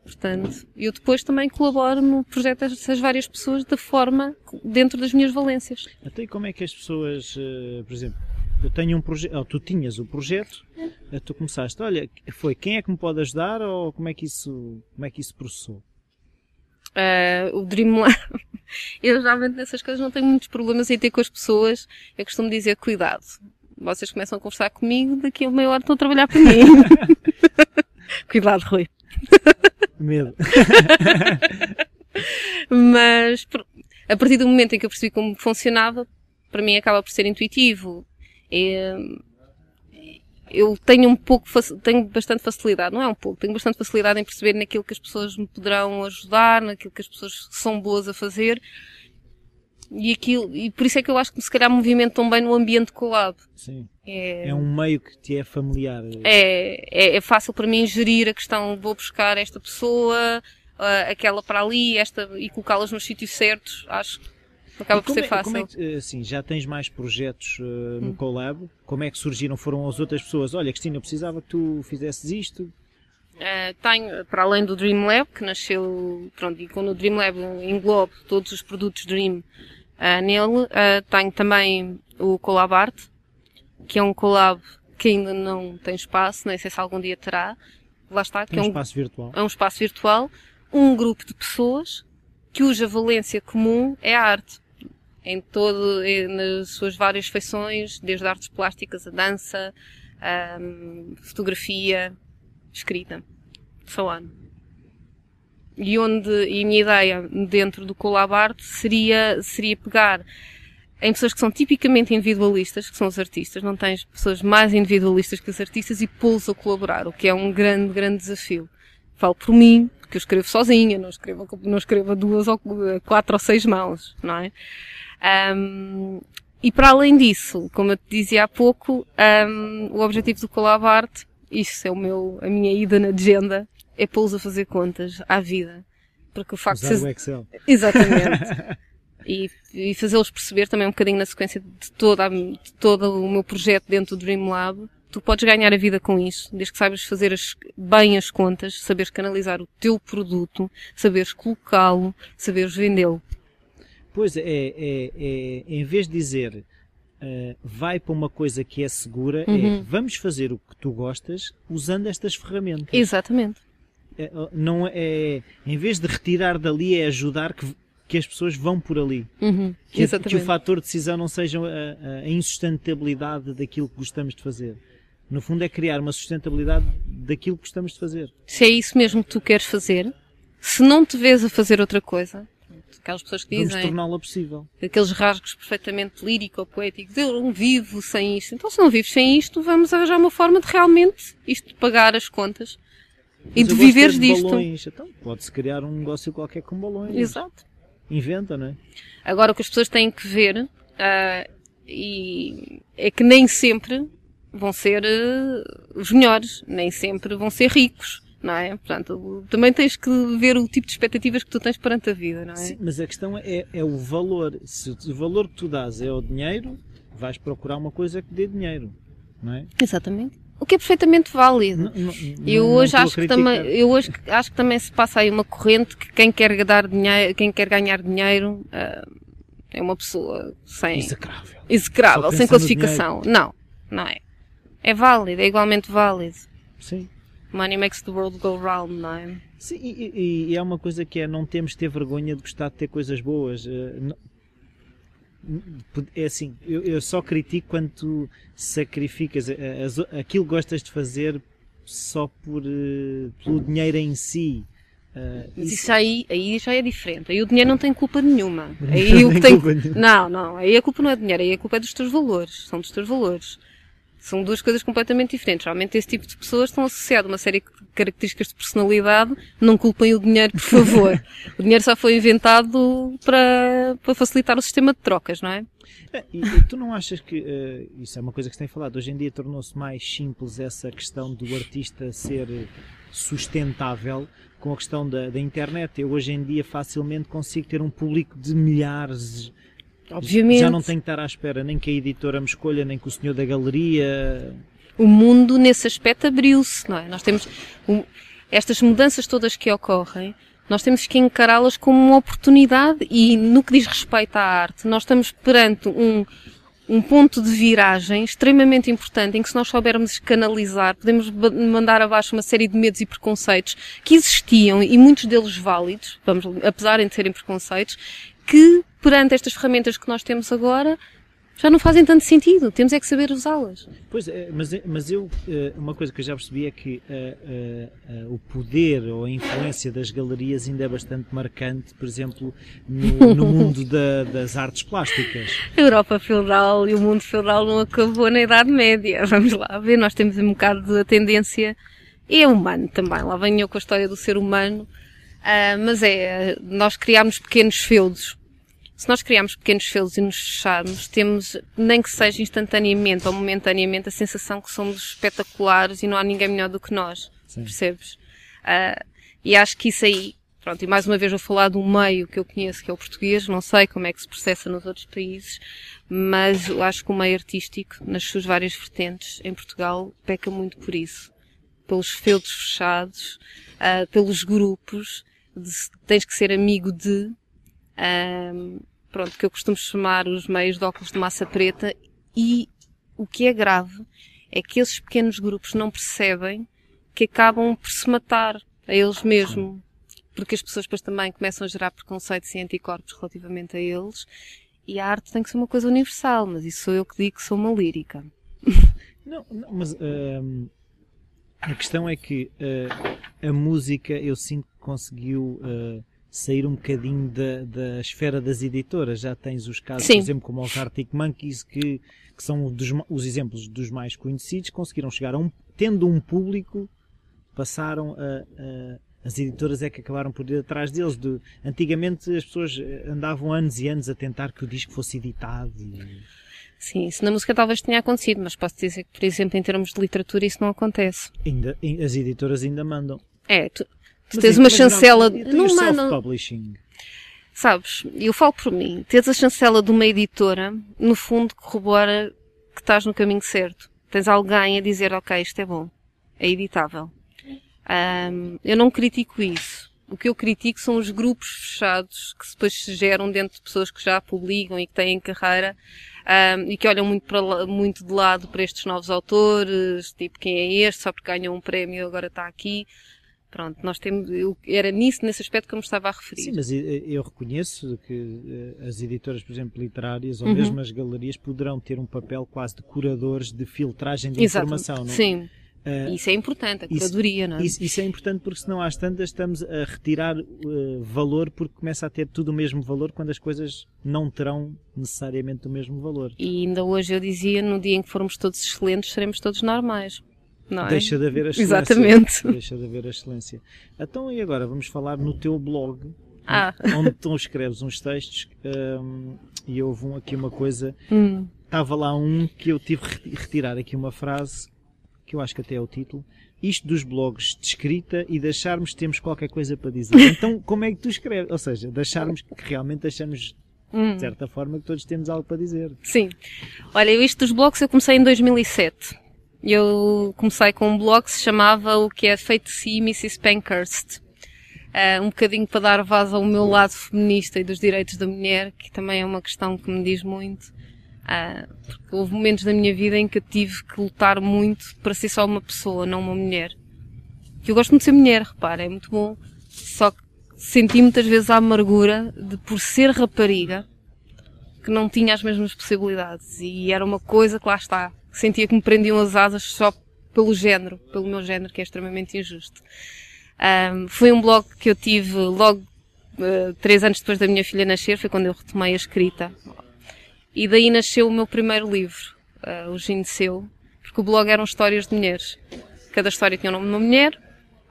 Portanto, eu depois também colaboro no projeto dessas várias pessoas da forma dentro das minhas valências. Até como é que as pessoas, uh, por exemplo, eu tenho um projeto, oh, tu tinhas o projeto, uh, tu começaste, olha, foi quem é que me pode ajudar ou como é que isso, como é que isso processou? Uh, o Dreamland. eu geralmente nessas coisas não tenho muitos problemas em ter com as pessoas. Eu costumo dizer cuidado. Vocês começam a conversar comigo, daqui a meia hora estão a trabalhar para mim. cuidado, Rui. Medo. Mas a partir do momento em que eu percebi como funcionava, para mim acaba por ser intuitivo. É, eu tenho um pouco, tenho bastante facilidade, não é um pouco, tenho bastante facilidade em perceber naquilo que as pessoas me poderão ajudar, naquilo que as pessoas são boas a fazer. E aquilo, e por isso é que eu acho que se calhar movimento tão bem no ambiente collab. Sim. É, é um meio que te é familiar. É, é, é fácil para mim gerir a questão, vou buscar esta pessoa, uh, aquela para ali, esta, e colocá-las nos sítios certos. Acho que Acaba por ser é, fácil. Como é que, assim, já tens mais projetos uh, no hum. Colab? Como é que surgiram? Foram as outras pessoas? Olha, Cristina, eu precisava que tu fizesses isto. Uh, tenho, para além do Dream Lab, que nasceu, pronto, e quando o Dream Lab englobe todos os produtos Dream uh, nele, tenho também o Colab Art, que é um collab que ainda não tem espaço, nem sei se algum dia terá. Lá está. Que é um, espaço virtual. É um espaço virtual. Um grupo de pessoas cuja valência comum é a arte em todo, nas suas várias feições, desde artes plásticas, a dança, a fotografia, escrita, so on. E onde, e a minha ideia dentro do Collab Art seria, seria pegar em pessoas que são tipicamente individualistas, que são os artistas, não tens pessoas mais individualistas que os artistas e pô-los a colaborar, o que é um grande, grande desafio. Falo por mim, que eu escrevo sozinha, não escrevo, não escrevo a duas ou quatro ou seis mãos, não é? Um, e para além disso, como eu te dizia há pouco, um, o objetivo do Collab Art, isso é o meu, a minha ida na agenda, é pô-los a fazer contas à vida. Porque o facto Usar de... o Excel. Exatamente. e, e fazê-los perceber também um bocadinho na sequência de, toda, de todo o meu projeto dentro do Dream Lab, tu podes ganhar a vida com isso, desde que saibas fazer as, bem as contas, saberes canalizar o teu produto, saberes colocá-lo, saberes vendê-lo. Pois é, é, é, em vez de dizer uh, vai para uma coisa que é segura, é, uhum. é vamos fazer o que tu gostas usando estas ferramentas. Exatamente. É, não é, em vez de retirar dali, é ajudar que, que as pessoas vão por ali. Uhum. Que, que, o fator de decisão não seja a, a insustentabilidade daquilo que gostamos de fazer. No fundo, é criar uma sustentabilidade daquilo que gostamos de fazer. Se é isso mesmo que tu queres fazer, se não te vês a fazer outra coisa, aquelas pessoas que Vamos dizem. torná-la possível. Aqueles rasgos perfeitamente lírico ou poéticos. Eu não vivo sem isto. Então, se não vives sem isto, vamos arranjar uma forma de realmente isto pagar as contas Mas e de viveres de disto. Balões. Então, pode-se criar um negócio qualquer com balões. Exato. Inventa, não é? Agora, o que as pessoas têm que ver uh, e é que nem sempre vão ser uh, os melhores, nem sempre vão ser ricos, não é? Portanto, também tens que ver o tipo de expectativas que tu tens perante a vida, não é? Sim, mas a questão é, é o valor. Se o valor que tu dás é o dinheiro, vais procurar uma coisa que dê dinheiro, não é? Exatamente. O que é perfeitamente válido. Não, não, eu hoje acho que também, eu hoje acho que também se passa aí uma corrente que quem quer dar dinheiro, quem quer ganhar dinheiro, uh, é uma pessoa sem execrável, execrável sem classificação. Não, não é. É válido, é igualmente válido. Sim. Money makes the world go round, não é? Sim, e, e, e é uma coisa que é não temos de ter vergonha de gostar de ter coisas boas. Eh, é assim, eu, eu só critico quando tu sacrificas eh, aquilo que gostas de fazer só por, eh, pelo dinheiro em si. Uh, Mas isso, isso aí, aí já é diferente. Aí o dinheiro não tem culpa nenhuma. Aí o que tem... Não, não. Aí a culpa não é dinheiro. Aí a culpa é dos teus valores. São dos teus valores. São duas coisas completamente diferentes. Realmente esse tipo de pessoas estão associadas a uma série características de personalidade. Não culpem o dinheiro, por favor. o dinheiro só foi inventado para, para facilitar o sistema de trocas, não é? é e, e, tu não achas que, uh, isso é uma coisa que se tem falado, hoje em dia tornou-se mais simples essa questão do artista ser sustentável com a questão da, da internet. Eu hoje em dia facilmente consigo ter um público de milhares Obviamente. Já não tenho que estar à espera nem que a editora me escolha, nem que o senhor da galeria. O mundo nesse aspecto abriu-se, não é? Nós temos um, estas mudanças todas que ocorrem, nós temos que encará-las como uma oportunidade e no que diz respeito à arte, nós estamos perante um, um ponto de viragem extremamente importante em que se nós soubermos canalizar, podemos mandar abaixo uma série de medos e preconceitos que existiam e muitos deles válidos, vamos, apesar de serem preconceitos, que perante estas ferramentas que nós temos agora, já não fazem tanto sentido. Temos é que saber usá-las. Pois, é, mas, mas eu, eh, uma coisa que eu já percebi é que uh, uh, o poder ou a influência das galerias ainda é bastante marcante, por exemplo, no, no mundo da, das artes plásticas. A Europa feudal e o mundo feudal não acabou na Idade Média. Vamos lá ver, nós temos um bocado de tendência. E é humano também. Lá venho eu com a história do ser humano. mas é, nós criámos pequenos feudos se nós criarmos pequenos feudos e nos fecharmos, temos, nem que seja instantaneamente ou momentaneamente, a sensação que somos espetaculares e não há ninguém melhor do que nós. Sim. Percebes? Uh, e acho que isso aí, pronto, e mais uma vez vou falar do meio que eu conheço, que é o português, não sei como é que se processa nos outros países, mas eu acho que o meio artístico, nas suas várias vertentes, em Portugal, peca muito por isso. Pelos feudos fechados, uh, pelos grupos, de, tens que ser amigo de, um, ah, pronto, que eu costumo chamar os meios de óculos de massa preta e o que é grave é que esses pequenos grupos não percebem que acabam por se matar a eles mesmos, porque as pessoas depois também começam a gerar preconceitos e anticorpos relativamente a eles E a arte tem que ser uma coisa universal, mas isso sou eu que digo que sou uma lírica. Não, não mas uh, a questão é que uh, a música eu sinto que conseguiu uh, sair um bocadinho da, da esfera das editoras. Já tens os casos, Sim. por exemplo, como os Arctic Monkeys, que, que são dos, os exemplos dos mais conhecidos, conseguiram chegar a um, tendo um público, passaram a, a as editoras é que acabaram por ir atrás deles. De, antigamente as pessoas andavam anos e anos a tentar que o disco fosse editado. E... Sim, isso na música talvez tenha acontecido, mas posso dizer que, por exemplo, em termos de literatura isso não acontece. Ainda, as editoras ainda mandam. É, tu, tu tens uma chancela... Não, mandam. publishing Sabes, eu falo por mim, teres a chancela de uma editora, no fundo corrobora que estás no caminho certo. Tens alguém a dizer, ok, isto é bom, é editável. Um, eu não critico isso. O que eu critico são os grupos fechados que depois se geram dentro de pessoas que já publicam e que têm carreira um, e que olham muito, para, muito de lado para estes novos autores, tipo quem é este, só porque ganhou um prémio agora está aqui. Pronto, nós temos, era nisso, nesse aspecto que eu me estava a referir. Sim, mas eu reconheço que eh, as editoras, por exemplo, literárias ou uhum. mesmo as galerias poderão ter um papel quase de curadores de filtragem de Exato. informação, não é? Sim. Uh, isso é importante, a curadoria, isso, não é? Isso, isso, é importante porque senão às tantas estamos a retirar uh, valor porque começa a ter tudo o mesmo valor quando as coisas não terão necessariamente o mesmo valor. E ainda hoje eu dizia, no dia em que formos todos excelentes, seremos todos normais. Não é? Deixa de haver a excelência. Exatamente. Deixa de haver a excelência. Então, e agora vamos falar no teu blog, ah. onde tu escreves uns textos um, e houve um, aqui uma coisa. Hum. Estava lá um que eu tive que retirar aqui uma frase que eu acho que até é o título, isto dos blogs de escrita e deixarmos que temos qualquer coisa para dizer. Então, como é que tu escreves? Ou seja, deixarmos que realmente deixamos hum. de certa forma que todos temos algo para dizer. Sim. Olha, isto dos blogs eu comecei em 2007. Eu comecei com um blog que se chamava O que é feito de si, Mrs. Pankhurst. Uh, um bocadinho para dar voz ao meu lado feminista e dos direitos da mulher, que também é uma questão que me diz muito. Ah, porque houve momentos da minha vida em que eu tive que lutar muito para ser só uma pessoa, não uma mulher. Eu gosto muito de ser mulher, repara, é muito bom. Só que senti muitas vezes a amargura de por ser rapariga que não tinha as mesmas possibilidades. E era uma coisa que lá está. Sentia que me prendiam as asas só pelo género, pelo meu género, que é extremamente injusto. Um, foi um blog que eu tive logo uh, três anos depois da minha filha nascer, foi quando eu retomei a escrita. E daí nasceu o meu primeiro livro, uh, O Gino Seu, porque o blog eram histórias de mulheres. Cada história tinha o nome de uma mulher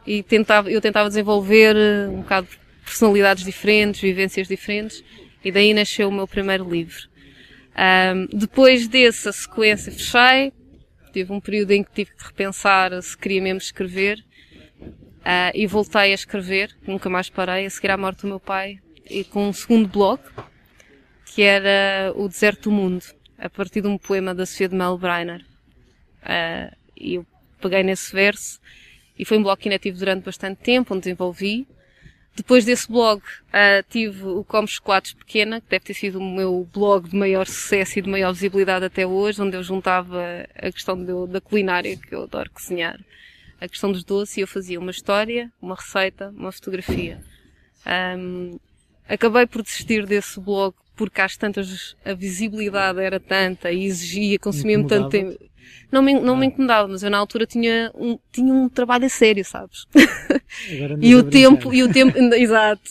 e tentava, eu tentava desenvolver uh, um bocado de personalidades diferentes, vivências diferentes, e daí nasceu o meu primeiro livro. Um, depois dessa sequência fechei, tive um período em que tive que repensar se queria mesmo escrever, uh, e voltei a escrever, nunca mais parei, a seguir à morte do meu pai, e com um segundo blog, que era O Deserto do Mundo, a partir de um poema da Sofia de Mel Breiner. Uh, e eu peguei nesse verso e foi um blog tive durante bastante tempo, onde desenvolvi. Depois desse blog uh, tive o Como Chocolates Pequena, que deve ter sido o meu blog de maior sucesso e de maior visibilidade até hoje, onde eu juntava a questão de, da culinária, que eu adoro cozinhar, a questão dos doces, e eu fazia uma história, uma receita, uma fotografia. Um, acabei por desistir desse blog porque às tantas a visibilidade era tanta e exigia, consumia-me tanto tempo. Não me, não ah. me incomodava, mas eu na altura tinha um, tinha um trabalho a sério, sabes? e o tempo, e o tempo, exato.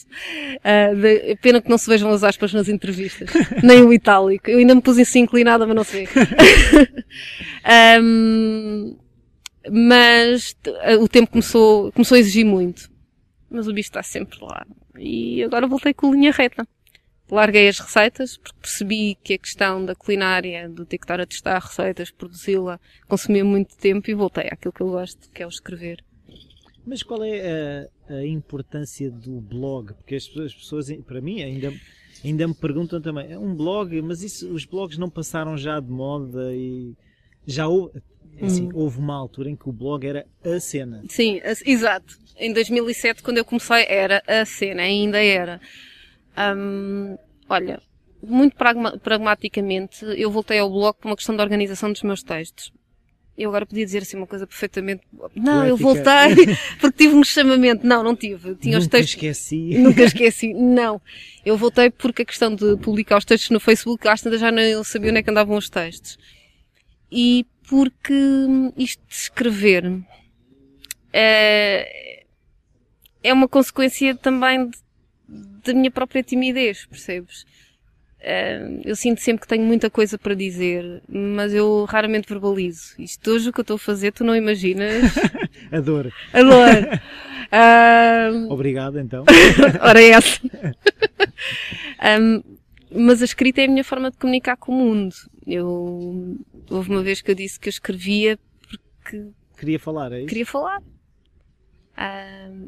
Uh, de, pena que não se vejam as aspas nas entrevistas. Nem o itálico. Eu ainda me pus assim inclinada, mas não sei. um, mas o tempo começou, começou a exigir muito. Mas o bicho está sempre lá. E agora voltei com a linha reta larguei as receitas porque percebi que a questão da culinária, do ter que estar a testar receitas, produzi-la, consumia muito tempo e voltei àquilo que eu gosto, que é o escrever. Mas qual é a, a importância do blog? Porque as, as, pessoas, para mim, ainda, ainda me perguntam também, é um blog, mas isso, os blogs não passaram já de moda e já houve, assim, hum. houve uma altura em que o blog era a cena. Sim, exato. Em 2007, quando eu comecei, era a cena, ainda era. Um, olha, muito pragma pragmaticamente, eu voltei ao blog por uma questão de organização dos meus textos. eu agora podia dizer assim uma coisa perfeitamente. Não, eu Poética. voltei porque tive um chamamento. Não, não tive. Tinha os Nunca textos. esqueci. Nunca esqueci. Não. Eu voltei porque a questão de publicar os textos no Facebook, às tantas já não sabia onde é que andavam os textos. E porque isto de escrever é, é uma consequência também de- da minha própria timidez, percebes? Eu sinto sempre que tenho muita coisa para dizer, mas eu raramente verbalizo. Isto hoje o que eu estou a fazer, tu não imaginas. Adoro. Adoro. Ah, Obrigado, então. Ora é essa. Ahm, mas a escrita é a minha forma de comunicar com o mundo. Eu, houve uma vez que eu disse que eu escrevia porque Queria falar, é isso? queria falar.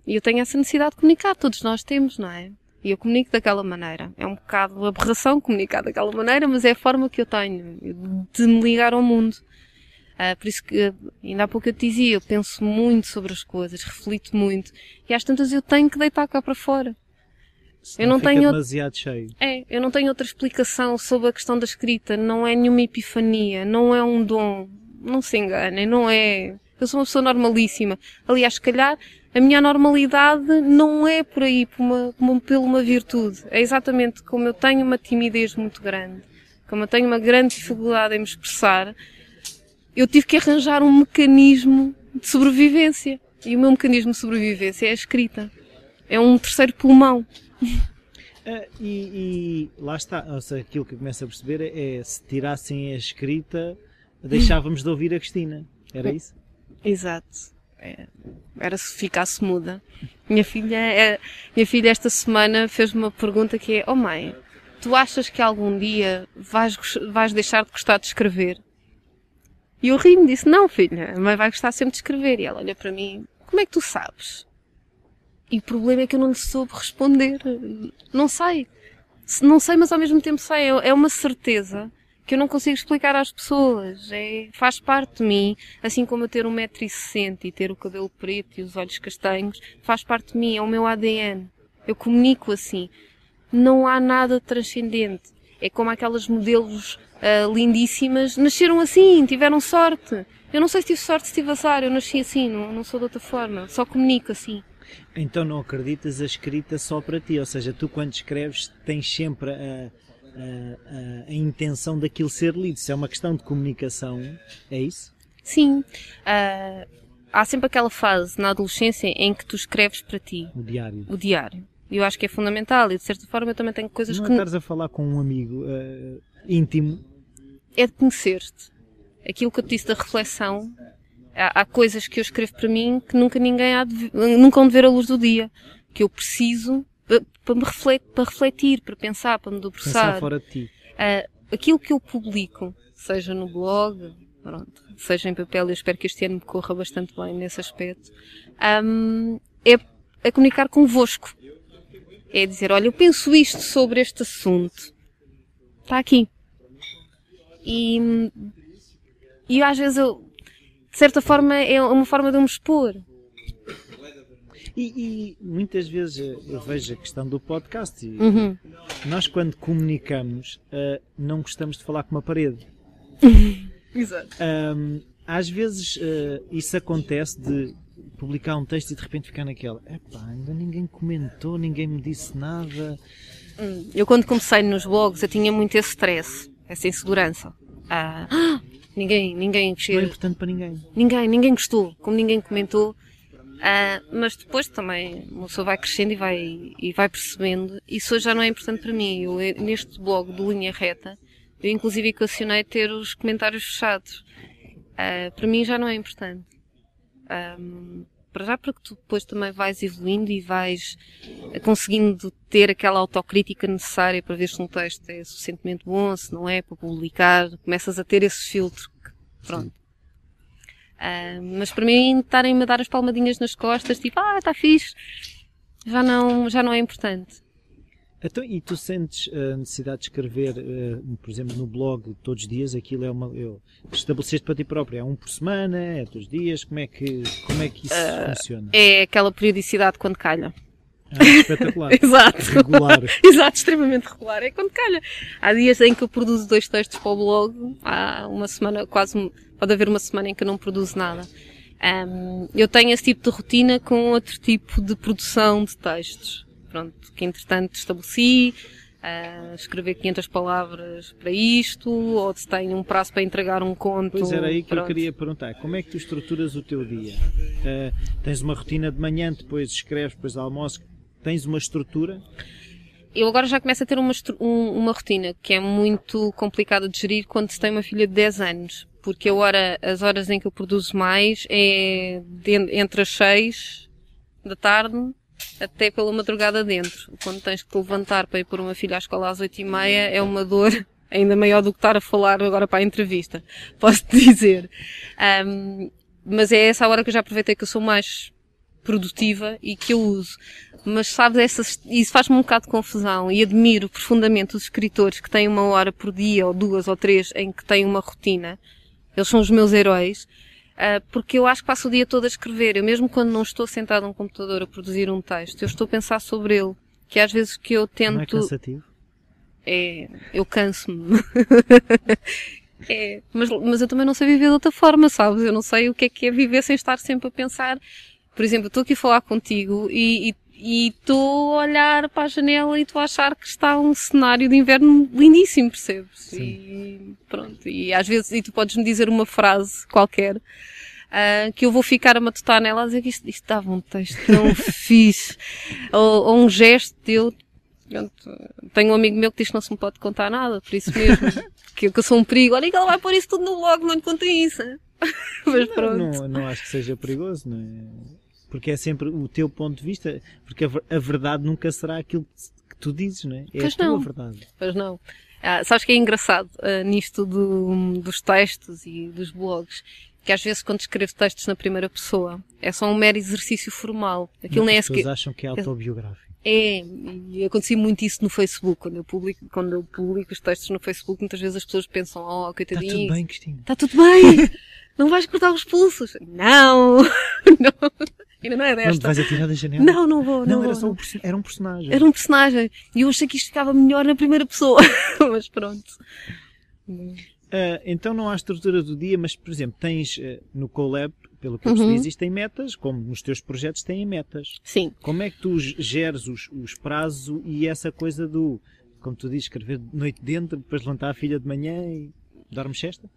E eu tenho essa necessidade de comunicar, todos nós temos, não é? E eu comunico daquela maneira. É um bocado aberração comunicar daquela maneira, mas é a forma que eu tenho de me ligar ao mundo. Ah, por isso que, ainda há pouco eu te dizia, eu penso muito sobre as coisas, reflito muito. E às tantas eu tenho que deitar cá para fora. Senão eu não tenho- demasiado cheio. É, eu não tenho outra explicação sobre a questão da escrita. Não é nenhuma epifania, não é um dom. Não se enganem, não é. Eu sou uma pessoa normalíssima. Aliás, se calhar, a minha normalidade não é por aí, por uma, por uma virtude. É exatamente como eu tenho uma timidez muito grande, como eu tenho uma grande dificuldade em me expressar, eu tive que arranjar um mecanismo de sobrevivência. E o meu mecanismo de sobrevivência é a escrita. É um terceiro pulmão. Ah, e, e lá está, ou seja, aquilo que eu começo a perceber é, é se tirassem a escrita, deixávamos de ouvir a Cristina. Era isso? Exato. É, era se ficasse muda. Minha filha, é, minha filha esta semana fez-me uma pergunta que é, oh mãe, tu achas que algum dia vais, vais deixar de gostar de escrever? E eu ri-me disse, não filha, a mãe vai gostar sempre de escrever. E ela olha para mim, como é que tu sabes? E o problema é que eu não lhe soube responder. Não sei. Se- Não sei, mas ao mesmo tempo sei. É é uma certeza que eu não consigo explicar às pessoas. É, faz parte de mim. Assim como eu ter 1,60m e ter o cabelo preto e os olhos castanhos, faz parte de mim. É o meu ADN. Eu comunico assim. Não há nada transcendente. É como aquelas modelos ah, lindíssimas. Nasceram assim, tiveram sorte. Eu não sei se tive sorte, se tive azar. Eu nasci assim, não, não sou de outra forma. Só comunico assim. Então não acreditas a escrita só para ti, ou seja, tu quando escreves tens sempre a, a- a- a intenção daquilo ser lido. Se é uma questão de comunicação, é isso? Sim. Ah, há sempre aquela fase na adolescência em que tu escreves para ti, O diário. o diário. E eu acho que é fundamental e de certa forma eu também tenho coisas Não que estares a falar com um amigo ah, íntimo, é de conhecer-te. Aquilo que eu te disse da reflexão, há, coisas que eu escrevo para mim que nunca ninguém há de, nunca hão de ver a luz do dia, que eu preciso para me refletir, para refletir, para pensar, para me pensar debruçar. fora de ti. Ah, aquilo que eu publico, seja no blog, pronto, seja em papel, eu espero que este ano me corra bastante bem nesse aspecto, ahm, é, é comunicar convosco. É dizer, olha, eu penso isto sobre este assunto. Está aqui. E, e às vezes eu, de certa forma, é uma forma de eu me expor. E, e muitas vezes eh, eu vejo a questão do podcast e Uhum. nós quando comunicamos ah, não gostamos de falar com uma parede. Exato. Ahm, às vezes ah, isso acontece de publicar um texto e de repente ficar naquela epá, ainda ninguém comentou, ninguém me disse nada. Eu quando comecei nos blogs eu tinha muito esse stress, essa insegurança. "Ah, ninguém, ninguém, Não é importante para ninguém. ninguém, ninguém gostou, como ninguém comentou. Ah, mas depois também uma pessoa vai crescendo e vai, e vai percebendo. Isso hoje já não é importante para mim. Eu, eh, neste blog do Linha Reta, eu inclusive equacionei ter os comentários fechados. Ah, para mim já não é importante. Ah, para já porque tu depois também vais evoluindo e vais conseguindo ter aquela autocrítica necessária para ver se um texto é suficientemente bom, se não é, para publicar, começas a ter esse filtro. que- Pronto. Ah, mas para mim, estarem-me a dar as palmadinhas nas costas, tipo, ah, está fixe, já não, já não é importante. Então, e tu sentes a necessidade de escrever, eh, por exemplo, no blog todos os dias, aquilo é uma. Eu, estabeleceste para ti próprio, é um por semana, é todos os dias, como é que, como é que isso funciona? É aquela periodicidade quando calha. Ah, espetacular. Exato. Regular. Exato, extremamente regular. É quando calha. Há dias em que eu produzo dois textos para o blog, há uma semana, quase, pode haver uma semana em que eu não produzo nada. Um, eu tenho esse tipo de rotina com outro tipo de produção de textos. Pronto, que entretanto estabeleci, uh, escrever 500 palavras para isto, ou se tenho um prazo para entregar um conto. Pois era aí que pronto. eu queria perguntar. Como é que tu estruturas o teu dia? Uh, tens uma rotina de manhã, depois escreves, depois almoço. Tens uma estrutura? Eu agora já começo a ter uma, um, uma rotina que é muito complicada de gerir quando se tem uma filha de 10 anos. Porque a hora, as horas em que eu produzo mais é entre as 6 da tarde até pela madrugada dentro. Quando tens que te levantar para ir pôr uma filha à escola às 8 e meia é uma dor ainda maior do que estar a falar agora para a entrevista. Posso-te dizer. Um, mas é essa a hora que eu já aproveitei que eu sou mais produtiva e que eu uso. Mas sabes, essas, isso faz-me um bocado de confusão e admiro profundamente os escritores que têm uma hora por dia, ou duas ou três, em que têm uma rotina. Eles são os meus heróis. Uh, porque eu acho que passo o dia todo a escrever. Eu mesmo quando não estou sentado num computador a produzir um texto, eu estou a pensar sobre ele. Que às vezes que eu tento... Não é cansativo? É, eu canso-me. é, mas, mas eu também não sei viver de outra forma, sabes? Eu não sei o que é que é viver sem estar sempre a pensar. Por exemplo, estou aqui a falar contigo e estou a olhar para a janela e estou a achar que está um cenário de inverno lindíssimo, percebes? Sim. E pronto. E às vezes, e tu podes me dizer uma frase qualquer uh, que eu vou ficar a matutar nela a dizer que isto, isto dava um texto tão fixe. Ou, ou um gesto teu. Tenho um amigo meu que diz que não se me pode contar nada, por isso mesmo. que, eu sou um perigo. Olha que ela vai pôr isso tudo no blog, não lhe contem isso. Mas pronto. Não, não, não acho que seja perigoso, não é? Porque é sempre o teu ponto de vista, porque a, verdade nunca será aquilo que tu dizes, não é? É pois a tua não. verdade. Pois não. Ah, sabes que é engraçado uh, nisto do, dos textos e dos blogs, que às vezes quando escrevo textos na primeira pessoa é só um mero exercício formal. Aquilo nem é As pessoas acham que é autobiográfico. É, e acontecia muito isso no Facebook, quando eu publico, quando eu publico os textos no Facebook, muitas vezes as pessoas pensam, oh, coitadinho. Está tudo bem, Cristina. Está tudo bem! não vais cortar os pulsos. Não! não. Ainda não é desta. Não te vais atirar da janela? Não, não vou. Não, não era vou, só um, era um personagem. Era um personagem. E eu achei que isto ficava melhor na primeira pessoa. mas pronto. Uh, então não há estrutura do dia, mas, por exemplo, tens uh, no Colab, pelo que eu percebi, uhum. existem metas, como nos teus projetos têm metas. Sim. Como é que tu geres os, os prazos e essa coisa do, como tu dizes, escrever noite dentro, depois levantar a filha de manhã e dar-me cesta?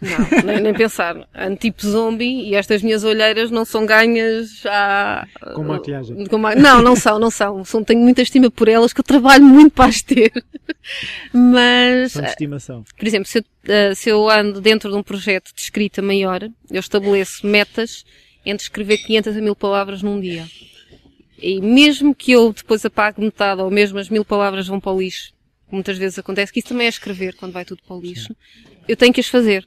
Não, nem, nem pensar. Ando tipo zombie e estas minhas olheiras não são ganhas a... Com maquilhagem. Com ma... Não, não são, não são. são. Tenho muita estima por elas que eu trabalho muito para as ter. Mas... São estimação. Por exemplo, se eu, eh, se eu ando dentro de um projeto de escrita maior, eu estabeleço metas entre escrever 500 a 1000 palavras num dia. E mesmo que eu depois apague metade ou mesmo as mil palavras vão para o lixo, muitas vezes acontece, que isso também é escrever quando vai tudo para o lixo, Sim. eu tenho que as fazer.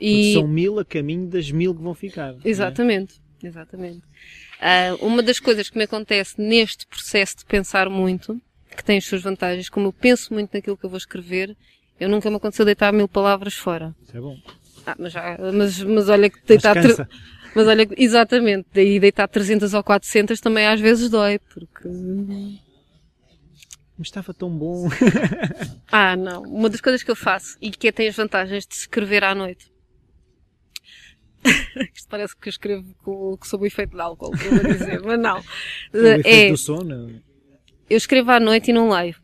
E... são mil a caminho das mil que vão ficar. É? Exatamente, é? exatamente. Uh, uma das coisas que me acontece neste processo de pensar muito, que tem as suas vantagens, como eu penso muito naquilo que eu vou escrever, eu nunca me aconteceu deitar mil palavras fora. Isso é bom. Ah, mas, já, mas, mas olha que deitar... Mas, tre... mas olha, exatamente, daí deitar 300 ou 400 também às vezes dói, porque... Mas estava tão bom. ah, não. Uma das coisas que eu faço e que tem as vantagens de escrever à noite parece que escrevo com, sob o efeito de álcool, vou dizer, mas não. o efeito é, do sono? Eu escrevo à noite e não leio.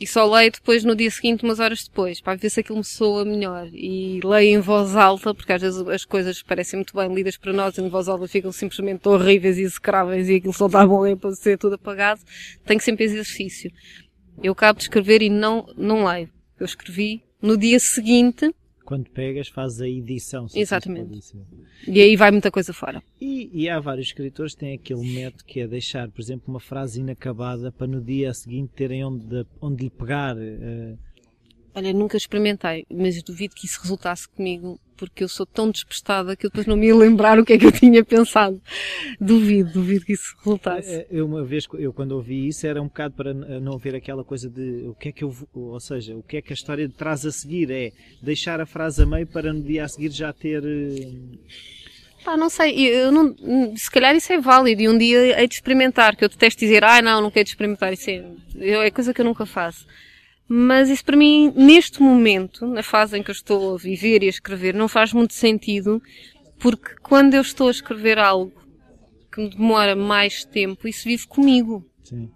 E só leio depois no dia seguinte, umas horas depois, para ver se aquilo me soa melhor. E leio em voz alta, porque às vezes as coisas parecem muito bem lidas para nós, e em voz alta ficam simplesmente horríveis e execráveis e aquilo só dá bom ler para ser tudo apagado. Tenho sempre exercício. Eu acabo de escrever e não, não leio. Eu escrevi no dia seguinte, quando pegas, fazes a edição. Exatamente. E aí vai muita coisa fora. E, e, há vários escritores que têm aquele método que é deixar, por exemplo, uma frase inacabada para no dia seguinte terem onde, onde lhe pegar. Uh... Olha, nunca experimentei, mas duvido que isso resultasse comigo porque eu sou tão despistada que eu depois não me ia lembrar o que é que eu tinha pensado. Duvido, duvido que isso resultasse. É, eu uma vez, eu quando ouvi isso era um bocado para não ver aquela coisa de o que é que eu, ou seja, o que é que a história traz a seguir, é deixar a frase a meio para no dia a seguir já ter, Pá, não sei, eu não, se calhar isso é válido e um dia hei de experimentar, que eu detesto dizer, ah não, não quero experimentar, isso é, é coisa que eu nunca faço. Mas isso para mim, neste momento, na fase em que eu estou a viver e a escrever, não faz muito sentido, porque quando eu estou a escrever algo que me demora mais tempo, isso vive comigo. Sim.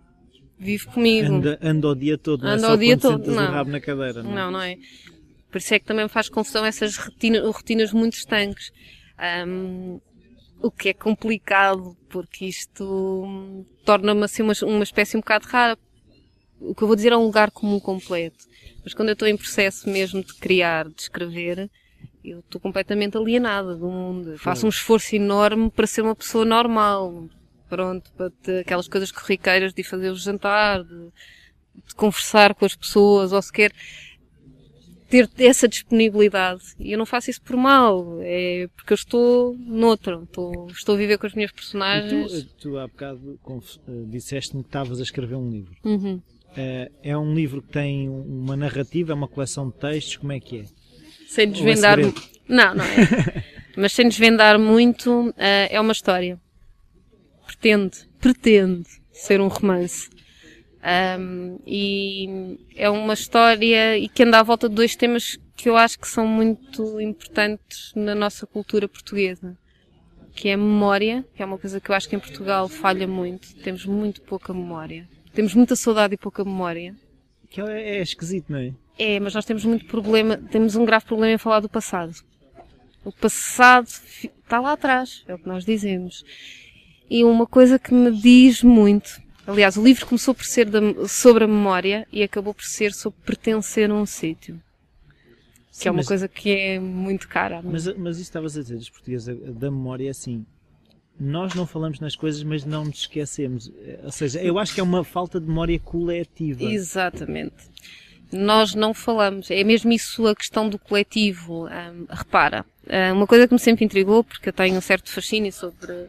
Vive comigo. Anda, anda o dia todo, não é anda é o dia todo. Não. rabo na cadeira. Não. não, não é. Por isso é que também me faz confusão essas rotinas, rotinas muito estanques. Um, o que é complicado, porque isto torna-me assim uma, uma espécie um bocado rara. O que eu vou dizer é um lugar comum completo. Mas quando eu estou em processo mesmo de criar, de escrever, eu estou completamente alienada do mundo. Faço um esforço enorme para ser uma pessoa normal. Pronto, para ter aquelas coisas corriqueiras de fazer o jantar, de, de conversar com as pessoas, ou sequer ter essa disponibilidade. E eu não faço isso por mal, é porque eu estou noutra, estou, estou a viver com as minhas personagens. Tu, tu, há bocado eh, disseste-me que estavas a escrever um livro. Uhum. É, é um livro que tem uma narrativa, é uma coleção de textos, como é que é? Sem desvendar. É não, não é. Mas sem desvendar muito, eh, é uma história. Pretende, pretende ser um romance. Um, e é uma história e que anda à volta de dois temas que eu acho que são muito importantes na nossa cultura portuguesa. Que é a memória, que é uma coisa que eu acho que em Portugal falha muito. Temos muito pouca memória. Temos muita saudade e pouca memória. Que é, é esquisito, não é? É, mas nós temos muito problema, temos um grave problema em falar do passado. O passado está lá atrás, é o que nós dizemos. E uma coisa que me diz muito, Aliás, o livro começou por ser sobre a memória e acabou por ser sobre pertencer a um sítio. Que Sim, é uma mas, coisa que é muito cara. Mas, mas isso estavas a dizer, os portugueses, da memória, é assim. Nós não falamos nas coisas, mas não nos esquecemos. Ou seja, eu acho que é uma falta de memória coletiva. Exatamente. Nós não falamos. É mesmo isso a questão do coletivo. Um, repara, uma coisa que me sempre intrigou, porque eu tenho um certo fascínio sobre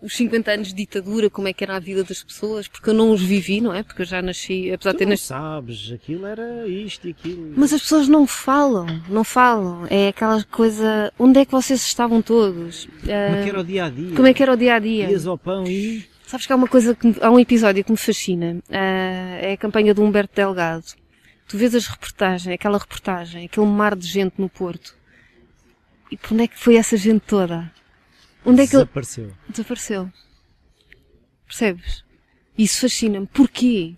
os 50 anos de ditadura, como é que era a vida das pessoas, porque eu não os vivi, não é? Porque eu já nasci, apesar tu de ter nascido. sabes, aquilo era isto e aquilo. Mas as pessoas não falam, não falam. É aquela coisa. Onde é que vocês estavam todos? Como é que era o dia a dia? Como é que era o dia a dia? Ias ao pão e. Sabes que há uma coisa que. Há um episódio que me fascina. Uh, é a campanha do Humberto Delgado. Tu vês as reportagens, aquela reportagem, aquele mar de gente no Porto. E por onde é que foi essa gente toda? Onde é que Desapareceu. Ele... Desapareceu. Percebes? Isso fascina-me. Porquê?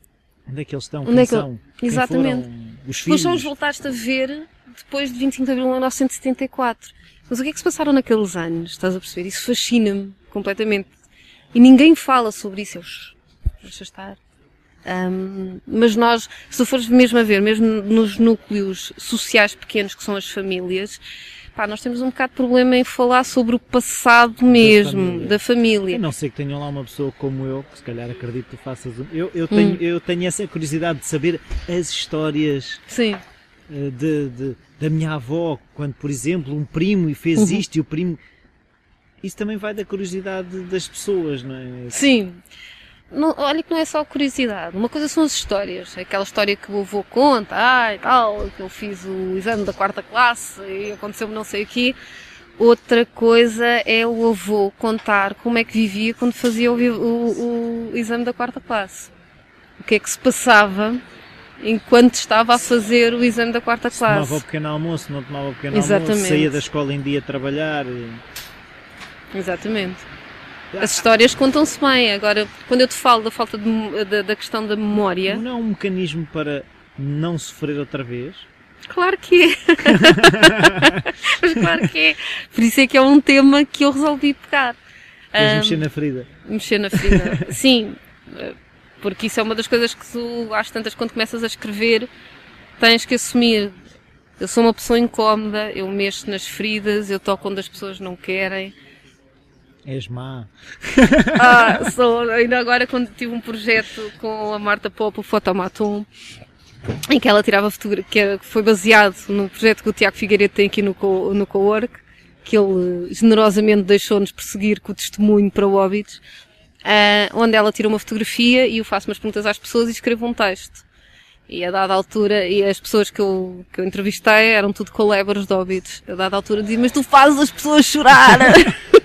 Onde é que eles estão? Onde Quem é que são? Exatamente. os filhos? Depois só os voltaste a ver depois de 25 de abril de 1974. Mas o que é que se passaram naqueles anos? Estás a perceber? Isso fascina-me completamente. E ninguém fala sobre isso. Eu, deixa estar. Um, mas nós, se tu fores mesmo a ver, mesmo nos núcleos sociais pequenos que são as famílias, pá, nós temos um bocado de problema em falar sobre o passado mesmo, da família. Da família. Não sei que tenham lá uma pessoa como eu, que se calhar acredito que faças. Eu, eu, tenho, hum. eu tenho essa curiosidade de saber as histórias. Sim. Eh, de, de, da minha avó, quando, por exemplo, um primo fez uhum. isto e o primo. Isso também vai da curiosidade das pessoas, não é? Sim. Não, olha que não é só curiosidade. Uma coisa são as histórias. Aquela história que o avô conta, ah, e tal, que eu fiz o exame da quarta classe e aconteceu-me não sei o quê. Outra coisa é o avô contar como é que vivia quando fazia o, o, o exame da quarta classe. O que é que se passava enquanto estava a fazer o exame da quarta classe. Se tomava o pequeno almoço, não tomava o pequeno Exatamente. almoço, saía da escola em dia trabalhar. E... Exatamente. As histórias contam-se bem. Agora, quando eu te falo da falta de, da, da questão da memória. Não é um mecanismo para não sofrer outra vez? Claro que é. Mas claro que é. Por isso é que é um tema que eu resolvi pegar. Um, mexer na ferida. Mexer na ferida. Sim. Porque isso é uma das coisas que tu, às tantas, quando começas a escrever, tens que assumir. Eu sou uma pessoa incómoda, eu mexo nas feridas, eu toco onde as pessoas não querem. És má. Ah, sou. Ainda agora quando tive um projeto com a Marta Pop, o Fotomatum, em que ela tirava fotografia, que foi baseado no projeto que o Tiago Figueiredo tem aqui no, co, no Cowork, que ele generosamente deixou-nos prosseguir com o testemunho para o Hobbits, uh, onde ela tira uma fotografia e eu faço umas perguntas às pessoas e escrevo um texto. E a dada altura, e as pessoas que eu, que eu entrevistei eram tudo colegas de Hobbits. A dada altura dizia, mas tu fazes as pessoas chorar!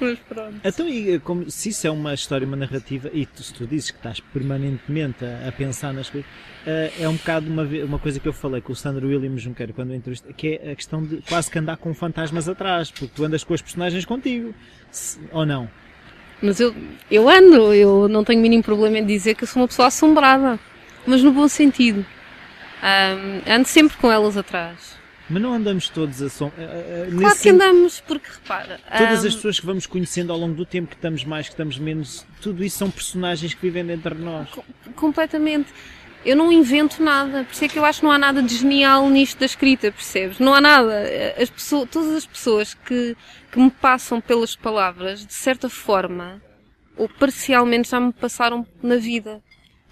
Mas pronto. Então, e, como, se isso é uma história, uma narrativa, e tu, se tu dizes que estás permanentemente a, a pensar nas coisas, uh, é um bocado uma, uma coisa que eu falei com o Sandro Williams Junqueiro quando eu entrevistei, que é a questão de quase que andar com fantasmas atrás, porque tu andas com as personagens contigo, se, ou não? Mas eu, eu ando, eu não tenho mínimo problema em dizer que eu sou uma pessoa assombrada, mas no bom sentido. Um, ando sempre com elas atrás. Mas não andamos todos a som... Claro que andamos, porque repara. Todas um... as pessoas que vamos conhecendo ao longo do tempo, que estamos mais, que estamos menos, tudo isso são personagens que vivem dentro de nós. Com completamente. Eu não invento nada, por isso é que eu acho que não há nada de genial nisto da escrita, percebes? Não há nada. As pessoas, todas as pessoas que, que me passam pelas palavras, de certa forma, ou parcialmente já me passaram na vida.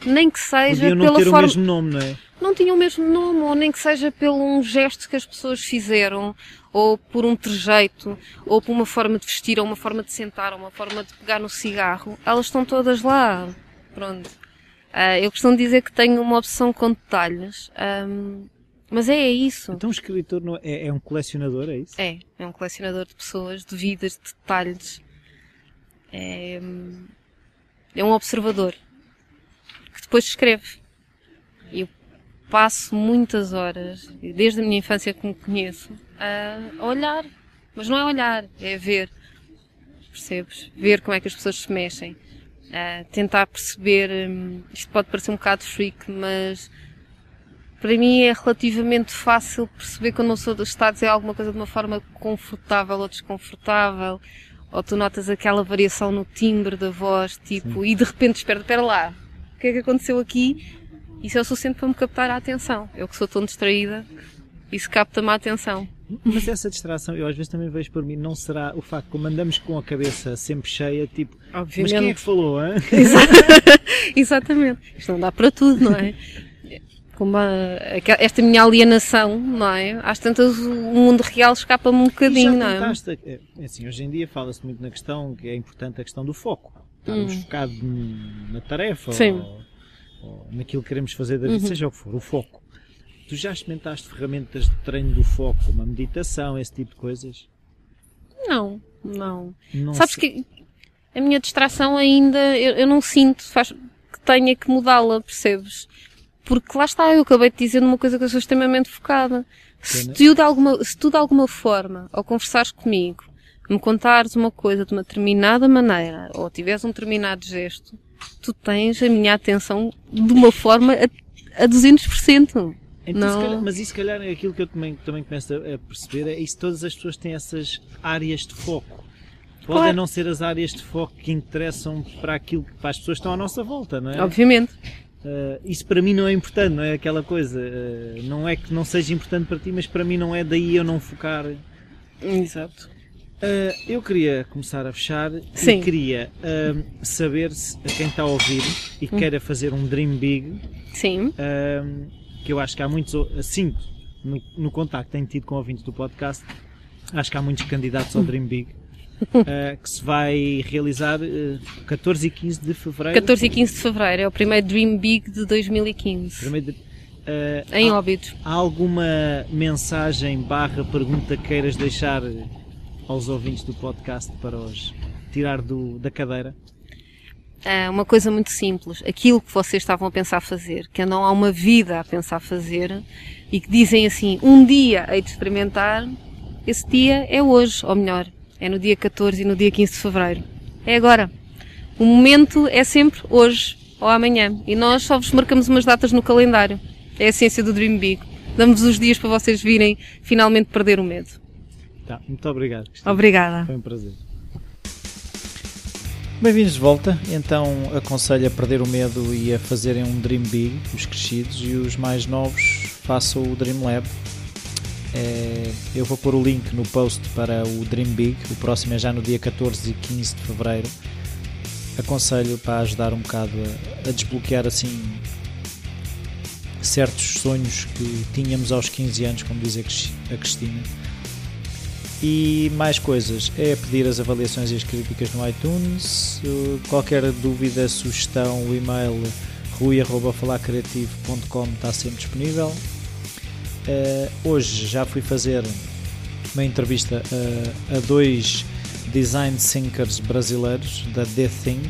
Nem que seja Podiam não pela ter forma. o mesmo nome, não é? Não tinham o mesmo nome, ou nem que seja pelo um gesto que as pessoas fizeram, ou por um trejeito, ou por uma forma de vestir, ou uma forma de sentar, ou uma forma de pegar no cigarro. Elas estão todas lá. Pronto. Uh, eu costumo dizer que tenho uma obsessão com detalhes. Um, mas é, é isso. Então o escritor não é, é, um colecionador, é isso? É, é um colecionador de pessoas, de vidas, de detalhes. É, é um observador que depois escreve. Eu passo muitas horas, desde a minha infância que me conheço, a olhar. Mas não é olhar, é ver. Percebes? Ver como é que as pessoas se mexem. A tentar perceber. Hum, isto pode parecer um bocado freak, mas para mim é relativamente fácil perceber quando uma pessoa está a dizer alguma coisa de uma forma confortável ou desconfortável, ou tu notas aquela variação no timbre da voz, tipo, Sim. e de repente espera, espera lá, o que é que aconteceu aqui? Isso é o suficiente para me captar a atenção. Eu que sou tão distraída, isso capta-me a atenção. Mas essa distração, eu às vezes também vejo por mim, não será o facto como andamos com a cabeça sempre cheia, tipo, Obviamente. mas quem é que falou, hein? Exatamente. Isto não dá para tudo, não é? como a, esta minha alienação, não é? Às tantas o mundo real escapa-me um bocadinho, não é? é? Assim, hoje em dia fala-se muito na questão que é importante a questão do foco. Estarmos hum. focados na tarefa ou, ou, naquilo que queremos fazer da vida, uhum. seja o que for, o foco. Tu já experimentaste ferramentas de treino do foco, uma meditação, esse tipo de coisas? Não, não. não Sabes sei. que a minha distração ainda, eu, eu não sinto faz, que tenha que mudá-la, percebes? Porque lá está, eu acabei de dizer uma coisa que eu sou extremamente focada. Se tu, de alguma, se tu de alguma forma, ao conversares comigo, me contares uma coisa de uma determinada maneira, ou tiveres um determinado gesto, tu tens a minha atenção de uma forma a, a 200%. Então, não. Calhar, mas isso, se calhar, é aquilo que eu também, também começo a, a perceber, é isso todas as pessoas têm essas áreas de foco. Podem claro. não ser as áreas de foco que interessam para aquilo para as pessoas que estão à nossa volta, não é? Obviamente. Uh, isso para mim não é importante, não é aquela coisa. Uh, não é que não seja importante para ti, mas para mim não é daí eu não focar. Exato. Uh, eu queria começar a fechar Sim. e queria saber se a quem está a ouvir e hum. queira fazer um Dream Big. Sim. que eu acho que há muitos, assim, no, no contacto que tenho tido com ouvintes do podcast, acho que há muitos candidatos ao Dream Big uh, que se vai realizar uh, 14 e 15 de fevereiro. 14 e 15 de fevereiro, é o primeiro Dream Big de 2015. Primeiro uh, em há, Óbidos. Há alguma mensagem barra pergunta que queiras deixar aos ouvintes do podcast para os tirar do, da cadeira? É uma coisa muito simples. Aquilo que vocês estavam a pensar fazer, que não há uma vida a pensar fazer e que dizem assim, um dia hei de experimentar, esse dia é hoje, ou melhor, é no dia 14 e no dia 15 de fevereiro. É agora. O momento é sempre hoje ou amanhã. E nós só vos marcamos umas datas no calendário. É a essência do Dream Big. Damos os dias para vocês virem finalmente perder o medo. Tá, muito obrigado. Cristina. Obrigada. Foi um prazer. Bem-vindos de volta. Então aconselho a perder o medo e a fazerem um Dream Big, os crescidos, e os mais novos façam o Dream Lab é, eu vou pôr o link no post para o Dream Big, o próximo é já no dia 14 e 15 de Fevereiro. Aconselho para ajudar um bocado a, a desbloquear assim certos sonhos que tínhamos aos 15 anos, como diz a Cristina. E mais coisas, é pedir as avaliações e as críticas no iTunes. Qualquer dúvida, sugestão, o e-mail rui.falacreativo.com está sempre disponível. Uh, hoje já fui fazer uma entrevista a, a dois design thinkers brasileiros da The Think,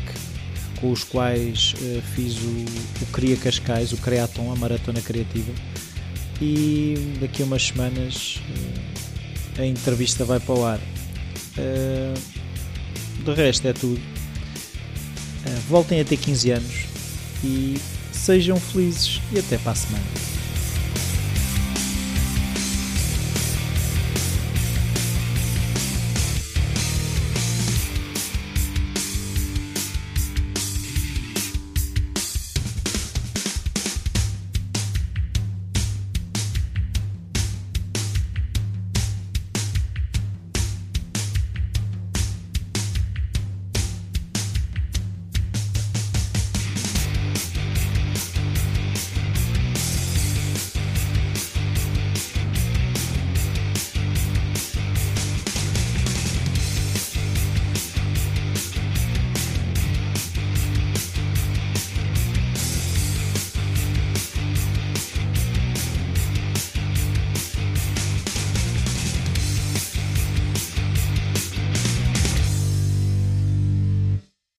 com os quais fiz o, o Cria Cascais, o Creaton, a maratona criativa. E daqui a umas semanas a entrevista vai para o ar. Uh, resto é tudo. voltem a ter 15 anos e sejam felizes e até para a semana.